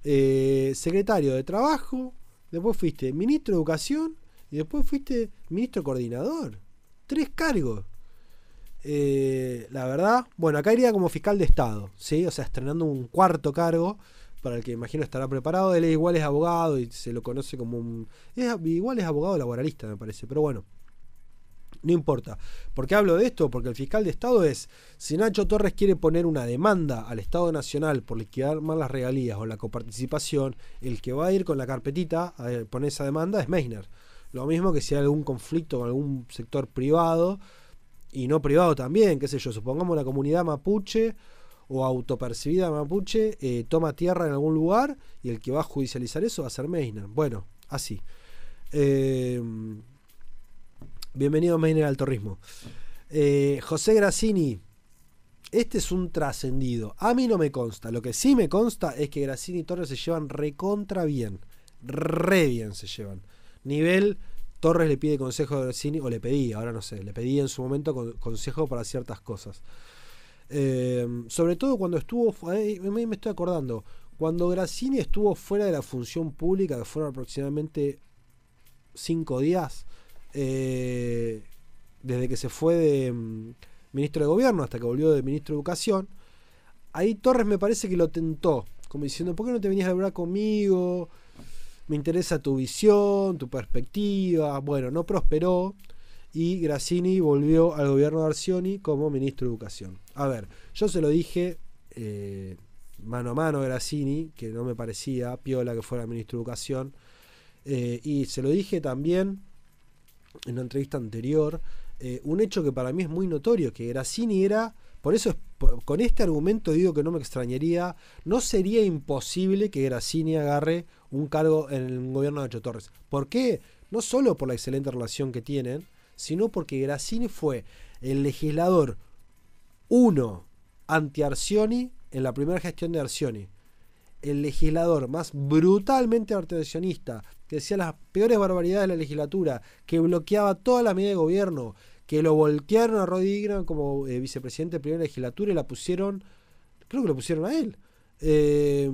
eh, secretario de Trabajo, después fuiste ministro de Educación y después fuiste ministro coordinador. Tres cargos. Eh, la verdad, bueno, acá iría como fiscal de Estado, ¿sí? O sea, estrenando un cuarto cargo para el que imagino estará preparado. Él igual es abogado y se lo conoce como un... igual es abogado laboralista, me parece, pero bueno. No importa. ¿Por qué hablo de esto? Porque el fiscal de Estado es, si Nacho Torres quiere poner una demanda al Estado Nacional por liquidar más las regalías o la coparticipación, el que va a ir con la carpetita a poner esa demanda es Meissner. Lo mismo que si hay algún conflicto con algún sector privado y no privado también, qué sé yo, supongamos la comunidad mapuche o autopercibida mapuche eh, toma tierra en algún lugar y el que va a judicializar eso va a ser Meissner. Bueno, así. Eh, bienvenido Meissner al torrismo. Eh, José Grassini, este es un trascendido. A mí no me consta. Lo que sí me consta es que Grassini y Torres se llevan recontra bien. Re bien se llevan. Nivel Torres le pide consejo a Grassini, o le pedí, ahora no sé, le pedí en su momento consejo para ciertas cosas. Eh, sobre todo cuando estuvo, me estoy acordando, cuando Grassini estuvo fuera de la función pública, que fueron aproximadamente cinco días, eh, desde que se fue de mm, ministro de gobierno hasta que volvió de ministro de educación, ahí Torres me parece que lo tentó, como diciendo, ¿por qué no te venías a hablar conmigo? me interesa tu visión, tu perspectiva. Bueno, no prosperó y Grassini volvió al gobierno de Arcioni como ministro de Educación. A ver, yo se lo dije eh, mano a mano a Grassini, que no me parecía piola que fuera ministro de Educación, eh, y se lo dije también en una entrevista anterior, eh, un hecho que para mí es muy notorio, que Grassini era, por eso con este argumento digo que no me extrañaría, no sería imposible que Grassini agarre un cargo en el gobierno de Nacho Torres. ¿Por qué? No solo por la excelente relación que tienen, sino porque Grassini fue el legislador uno anti-Arcioni en la primera gestión de Arcioni. El legislador más brutalmente artesionista, que decía las peores barbaridades de la legislatura, que bloqueaba toda la medida de gobierno, que lo voltearon a Rodríguez como eh, vicepresidente de primera legislatura y la pusieron, creo que lo pusieron a él. Eh,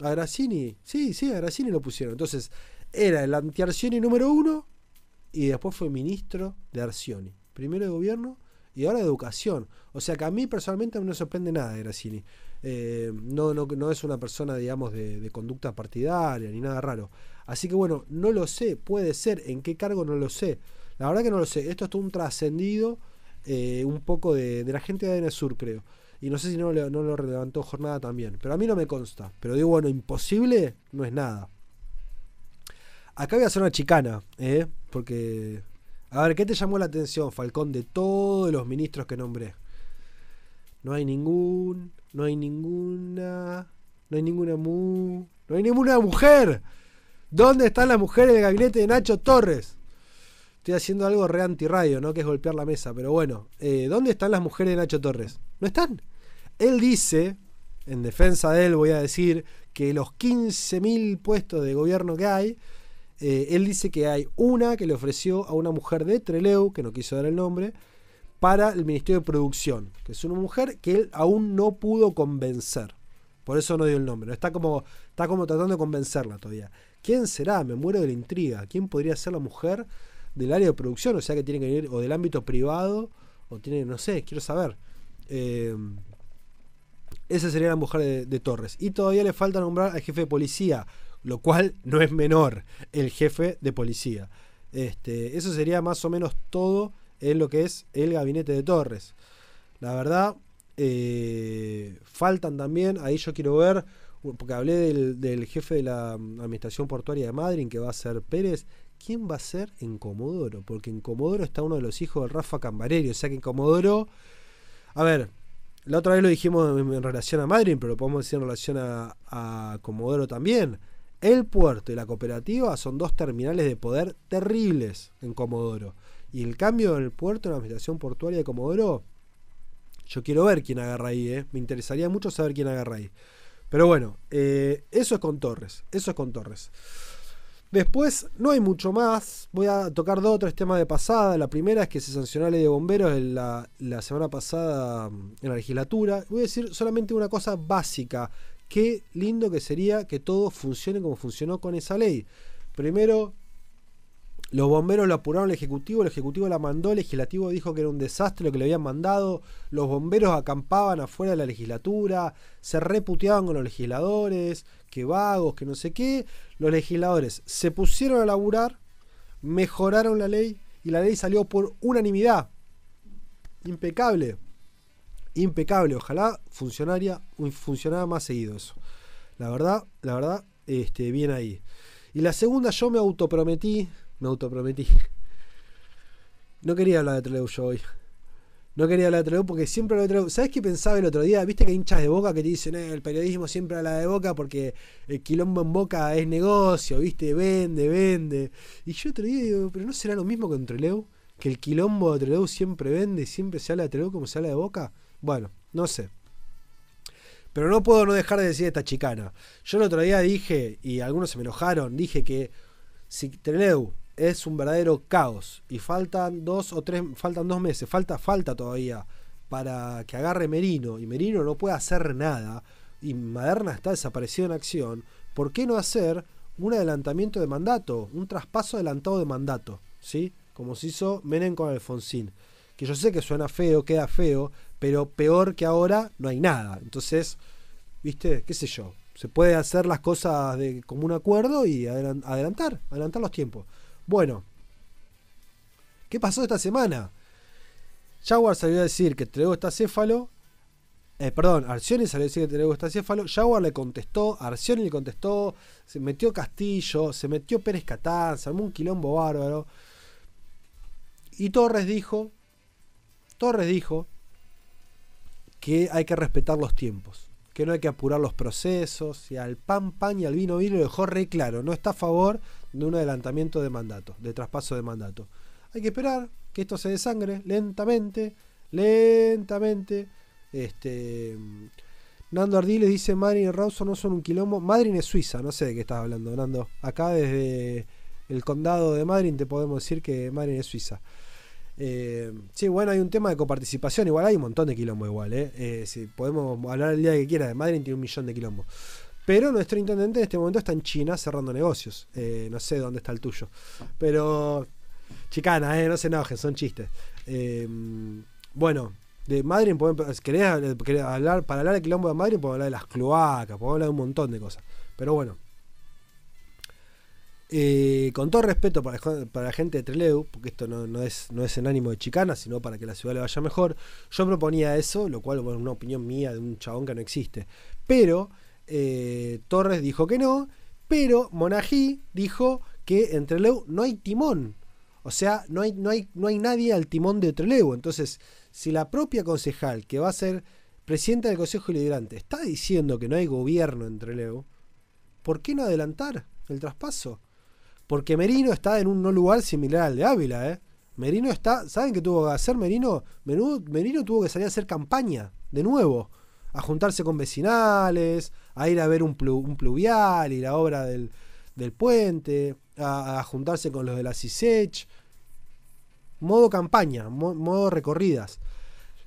a Grassini, sí, sí, a Grassini lo pusieron. Entonces, era el anti-Arcioni número uno y después fue ministro de Arcioni. Primero de gobierno y ahora de educación. O sea que a mí personalmente no me sorprende nada de Grassini. Eh, no, no, no, es una persona, digamos, de, conducta partidaria ni nada raro. Así que bueno, no lo sé, puede ser, en qué cargo no lo sé. La verdad que no lo sé. Esto es todo un trascendido eh, un poco de, la gente de ADN Sur, creo. Y no sé si no, no lo levantó jornada también. Pero a mí no me consta. Pero digo, bueno, imposible no es nada. Acá voy a hacer una chicana, ¿eh? Porque. A ver, ¿qué te llamó la atención, Falcón, de todos los ministros que nombré? No hay ningún. No hay ninguna. No hay ninguna mu. No hay ninguna mujer. ¿Dónde están las mujeres del gabinete de Nacho Torres? Estoy haciendo algo re anti-radio, ¿no? Que es golpear la mesa. Pero bueno, eh, ¿dónde están las mujeres de Nacho Torres? No están. Él dice, en defensa de él voy a decir, que los 15.000 puestos de gobierno que hay, eh, él dice que hay una que le ofreció a una mujer de Treleu, que no quiso dar el nombre, para el Ministerio de Producción, que es una mujer que él aún no pudo convencer. Por eso no dio el nombre. Está como, está como tratando de convencerla todavía. ¿Quién será? Me muero de la intriga. ¿Quién podría ser la mujer del área de producción? O sea, que tiene que venir o del ámbito privado, o tiene, no sé, quiero saber. Eh, esa sería la mujer de, Torres. Y todavía le falta nombrar al jefe de policía, lo cual no es menor, el jefe de policía. Este, eso sería más o menos todo en lo que es el gabinete de Torres. La verdad, eh, faltan también, ahí yo quiero ver, porque hablé del, jefe de la Administración Portuaria de Madrid, que va a ser Pérez. ¿Quién va a ser en Comodoro? Porque en Comodoro está uno de los hijos de Rafa Cambareri. O sea que en Comodoro. A ver, la otra vez lo dijimos en, relación a Madrid, pero lo podemos decir en relación a, Comodoro también. El puerto y la cooperativa son dos terminales de poder terribles en Comodoro. Y el cambio en el puerto, en la administración portuaria de Comodoro, yo quiero ver quién agarra ahí, ¿eh? Me interesaría mucho saber quién agarra ahí. Pero bueno, eh, eso es con Torres. Eso es con Torres. Después no hay mucho más. Voy a tocar dos o tres temas de pasada. La primera es que se sancionó la ley de bomberos la, la semana pasada mm, en la legislatura. Voy a decir solamente una cosa básica. Qué lindo que sería que todo funcione como funcionó con esa ley. Primero, los bomberos lo apuraron al Ejecutivo, el Ejecutivo la mandó, el Legislativo dijo que era un desastre lo que le habían mandado, los bomberos acampaban afuera de la legislatura, se reputeaban con los legisladores, que vagos, que no sé qué. Los legisladores se pusieron a laburar, mejoraron la ley y la ley salió por unanimidad. Impecable. Impecable. Ojalá funcionaría, funcionara más seguido eso. La verdad, la verdad, este, bien ahí. Y la segunda, yo me autoprometí, me autoprometí. No quería hablar de Trelew yo hoy. No quería hablar de Trelew porque siempre lo de Trelew. ¿Sabes qué pensaba el otro día? Viste que hay hinchas de boca que te dicen, eh, el periodismo siempre habla de boca porque el quilombo en boca es negocio, viste, vende, vende. Y yo otro día digo, pero no será lo mismo con Trelew, que el quilombo de Trelew siempre vende, siempre se habla de Trelew como se habla de boca. Bueno, no sé. Pero no puedo no dejar de decir esta chicana. Yo el otro día dije, y algunos se me enojaron, dije que si Treleu es un verdadero caos y faltan dos o tres, faltan dos meses, falta, falta todavía para que agarre Merino y Merino no puede hacer nada y Maderna está desaparecido en acción, ¿por qué no hacer un adelantamiento de mandato, un traspaso adelantado de mandato? ¿Sí? Como se hizo Menem con Alfonsín. Que yo sé que suena feo, queda feo, pero peor que ahora no hay nada. Entonces, ¿viste? ¿Qué sé yo? Se puede hacer las cosas de común acuerdo y adelantar, adelantar los tiempos. Bueno, ¿qué pasó esta semana? Jaguar salió a decir que Trego está céfalo. Eh, perdón, Arcioni salió a decir que Trego está céfalo. Jaguar le contestó, Arcioni le contestó, se metió Castillo, se metió Pérez Catán, se armó un quilombo bárbaro. Y Torres dijo, Torres dijo que hay que respetar los tiempos que no hay que apurar los procesos, y al pan pan y al vino vino lo dejó re claro, no está a favor de un adelantamiento de mandato, de traspaso de mandato. Hay que esperar que esto se desangre lentamente, lentamente. Este, Nando Ardiles dice Madrid y Rawson no son un quilombo. Madrid es Suiza, no sé de qué estás hablando, Nando. Acá desde el condado de Madrid te podemos decir que Madrid es Suiza. Eh, sí, bueno, hay un tema de coparticipación. Igual hay un montón de quilombos, igual. ¿eh? eh si podemos hablar el día que quiera. De Madrid tiene un millón de quilombos. Pero nuestro intendente en este momento está en China cerrando negocios. Eh, no sé dónde está el tuyo. Pero. Chicana, no se enojen, son chistes. bueno, de Madrid, querés, hablar, para hablar de quilombo de Madrid, podemos hablar de las cloacas, podemos hablar de un montón de cosas. Pero bueno. Eh, con todo respeto para, la gente de Treleu, porque esto no, es, no es en ánimo de chicana, sino para que la ciudad le vaya mejor, yo proponía eso, lo cual es una opinión mía de un chabón que no existe. Pero eh, Torres dijo que no, pero Monají dijo que en Treleu no hay timón. O sea, no hay, no, hay, no hay nadie al timón de Treleu. Entonces, si la propia concejal, que va a ser presidenta del Consejo Liderante, está diciendo que no hay gobierno en Treleu, ¿por qué no adelantar el traspaso? Porque Merino está en un lugar similar al de Ávila, ¿eh? Merino está, ¿saben qué tuvo que hacer Merino? Merino tuvo que salir a hacer campaña, de nuevo, a juntarse con vecinales, a ir a ver un, pluvial y la obra del, puente, a, juntarse con los de la CISECH. Modo campaña, modo recorridas.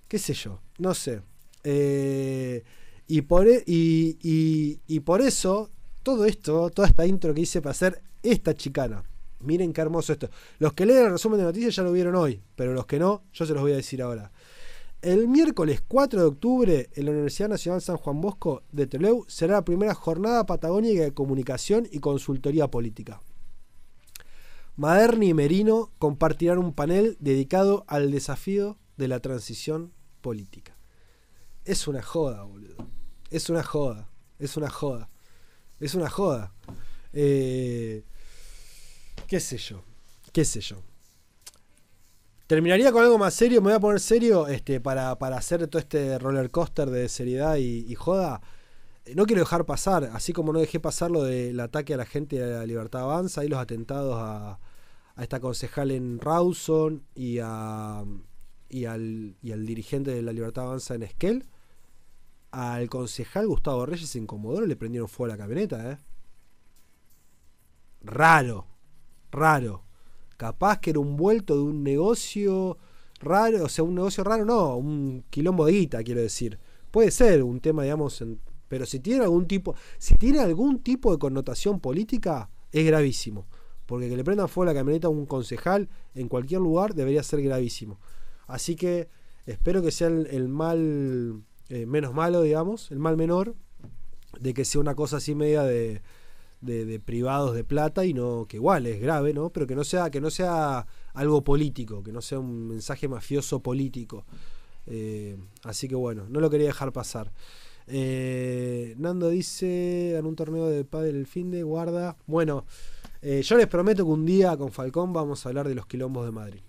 ¿Qué sé yo? No sé. Eh, y, por, e, y por eso, todo esto, toda esta intro que hice para hacer esta chicana. Miren qué hermoso esto. Los que leen el resumen de noticias ya lo vieron hoy, pero los que no, yo se los voy a decir ahora. El miércoles 4 de octubre en la Universidad Nacional San Juan Bosco de Trelew será la primera jornada patagónica de comunicación y consultoría política. Maderni y Merino compartirán un panel dedicado al desafío de la transición política. Es una joda, boludo. Es una joda. Es una joda. Es una joda. Eh, qué sé yo, qué sé yo. Terminaría con algo más serio, me voy a poner serio este, para, hacer todo este roller coaster de seriedad y, joda. No quiero dejar pasar, así como no dejé pasar lo del ataque a la gente de la Libertad Avanza y los atentados a, esta concejal en Rawson y, a, y, al, y al dirigente de la Libertad Avanza en Esquel. Al concejal Gustavo Reyes se incomodó, le prendieron fuego a la camioneta, ¿eh? Raro raro. Capaz que era un vuelto de un negocio raro, o sea, un negocio raro, no, un quilombo de guita, quiero decir. Puede ser un tema, digamos, pero si tiene algún tipo, si tiene algún tipo de connotación política, es gravísimo. Porque que le prendan fuego la camioneta a un concejal en cualquier lugar debería ser gravísimo. Así que espero que sea el, mal eh, menos malo, digamos, el mal menor, de que sea una cosa así media de, de, privados de plata y no, que igual es grave, ¿no? Pero que no sea, que no sea algo político, que no sea un mensaje mafioso político. Eh, así que bueno, no lo quería dejar pasar. Eh, Nando dice en un torneo de padre el fin de guarda. Bueno, eh, yo les prometo que un día con Falcón vamos a hablar de los quilombos de Madrid.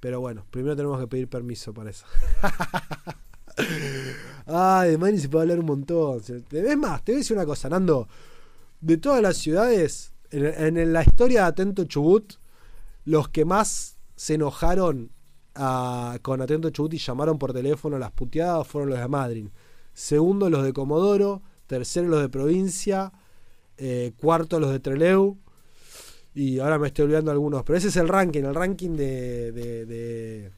Pero bueno, primero tenemos que pedir permiso para eso. Ay, de Madrid se puede hablar un montón. Es más, te voy a decir una cosa, Nando. De todas las ciudades, en, la historia de Atento Chubut, los que más se enojaron con Atento Chubut y llamaron por teléfono a las puteadas fueron los de Madrid. Segundo, los de Comodoro. Tercero, los de provincia. Eh, cuarto, los de Treleu. Y ahora me estoy olvidando algunos. Pero ese es el ranking, el ranking de, de,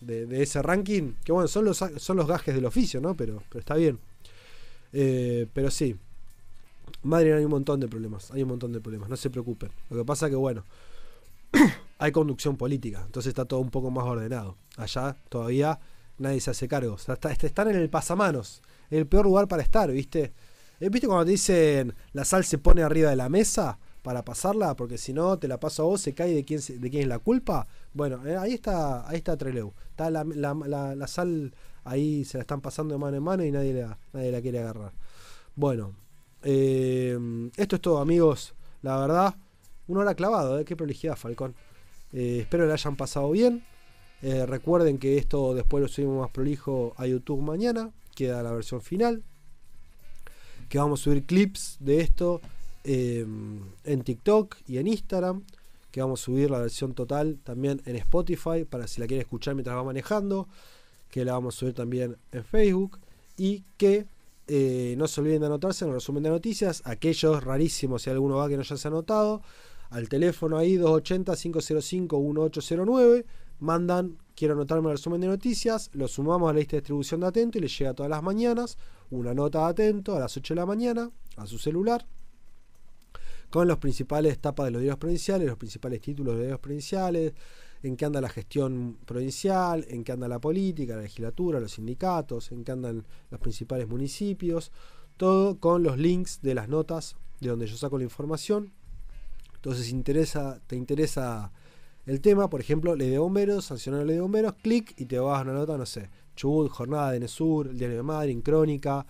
de, ese ranking. Que bueno, son los, son los gajes del oficio, ¿no? Pero, pero está bien. Eh, pero sí. Madrid hay un montón de problemas. Hay un montón de problemas. No se preocupen. Lo que pasa que, bueno, hay conducción política. Entonces está todo un poco más ordenado. Allá todavía nadie se hace cargo. están en el pasamanos. El peor lugar para estar, ¿viste? Eh, ¿Viste cuando te dicen la sal se pone arriba de la mesa? para pasarla, porque si no te la paso a vos, se cae de quién, es la culpa. Bueno, eh, ahí está ahí está Treleu. Está la, la, sal ahí se la están pasando de mano en mano y nadie la, nadie la quiere agarrar. Bueno, eh, esto es todo, amigos. La verdad, una hora clavado, ¿eh? qué prolijidad, Falcón. Eh, espero la hayan pasado bien. recuerden que esto después lo subimos más prolijo a YouTube mañana. Queda la versión final. Que vamos a subir clips de esto Em, en TikTok y en Instagram. Que vamos a subir la versión total también en Spotify para si la quieren escuchar mientras va manejando. Que la vamos a subir también en Facebook. Y que eh, no se olviden de anotarse en el resumen de noticias. Aquellos rarísimos, si alguno va que no ya se ha anotado. Al teléfono ahí 280-505-1809. Mandan, quiero anotarme el resumen de noticias. Lo sumamos a la lista de distribución de Atento y les llega todas las mañanas. Una nota de Atento a las 8 de la mañana a su celular con los principales tapas de los diarios provinciales, los principales títulos de los diarios provinciales, en qué anda la gestión provincial, en qué anda la política, la legislatura, los sindicatos, en qué andan los principales municipios, todo con los links de las notas de donde yo saco la información. Entonces, interesa, te interesa el tema, por ejemplo, ley de bomberos, sancionar ley de bomberos, clic y te vas a una nota, no sé, Chubut, Jornada de Nesur, el Diario de Madrid, Crónica,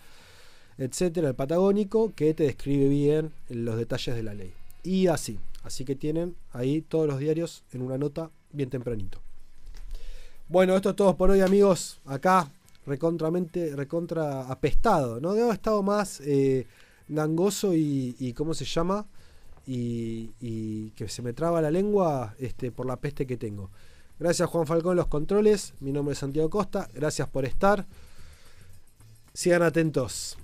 etcétera, el patagónico, que te describe bien los detalles de la ley. Y así, así que tienen ahí todos los diarios en una nota bien tempranito. Bueno, esto es todo por hoy, amigos. Acá, recontramente, recontra apestado. No debo estado más eh, gangoso y, ¿cómo se llama? Y, y, que se me traba la lengua este, por la peste que tengo. Gracias Juan Falcón los controles. Mi nombre es Santiago Costa. Gracias por estar. Sigan atentos.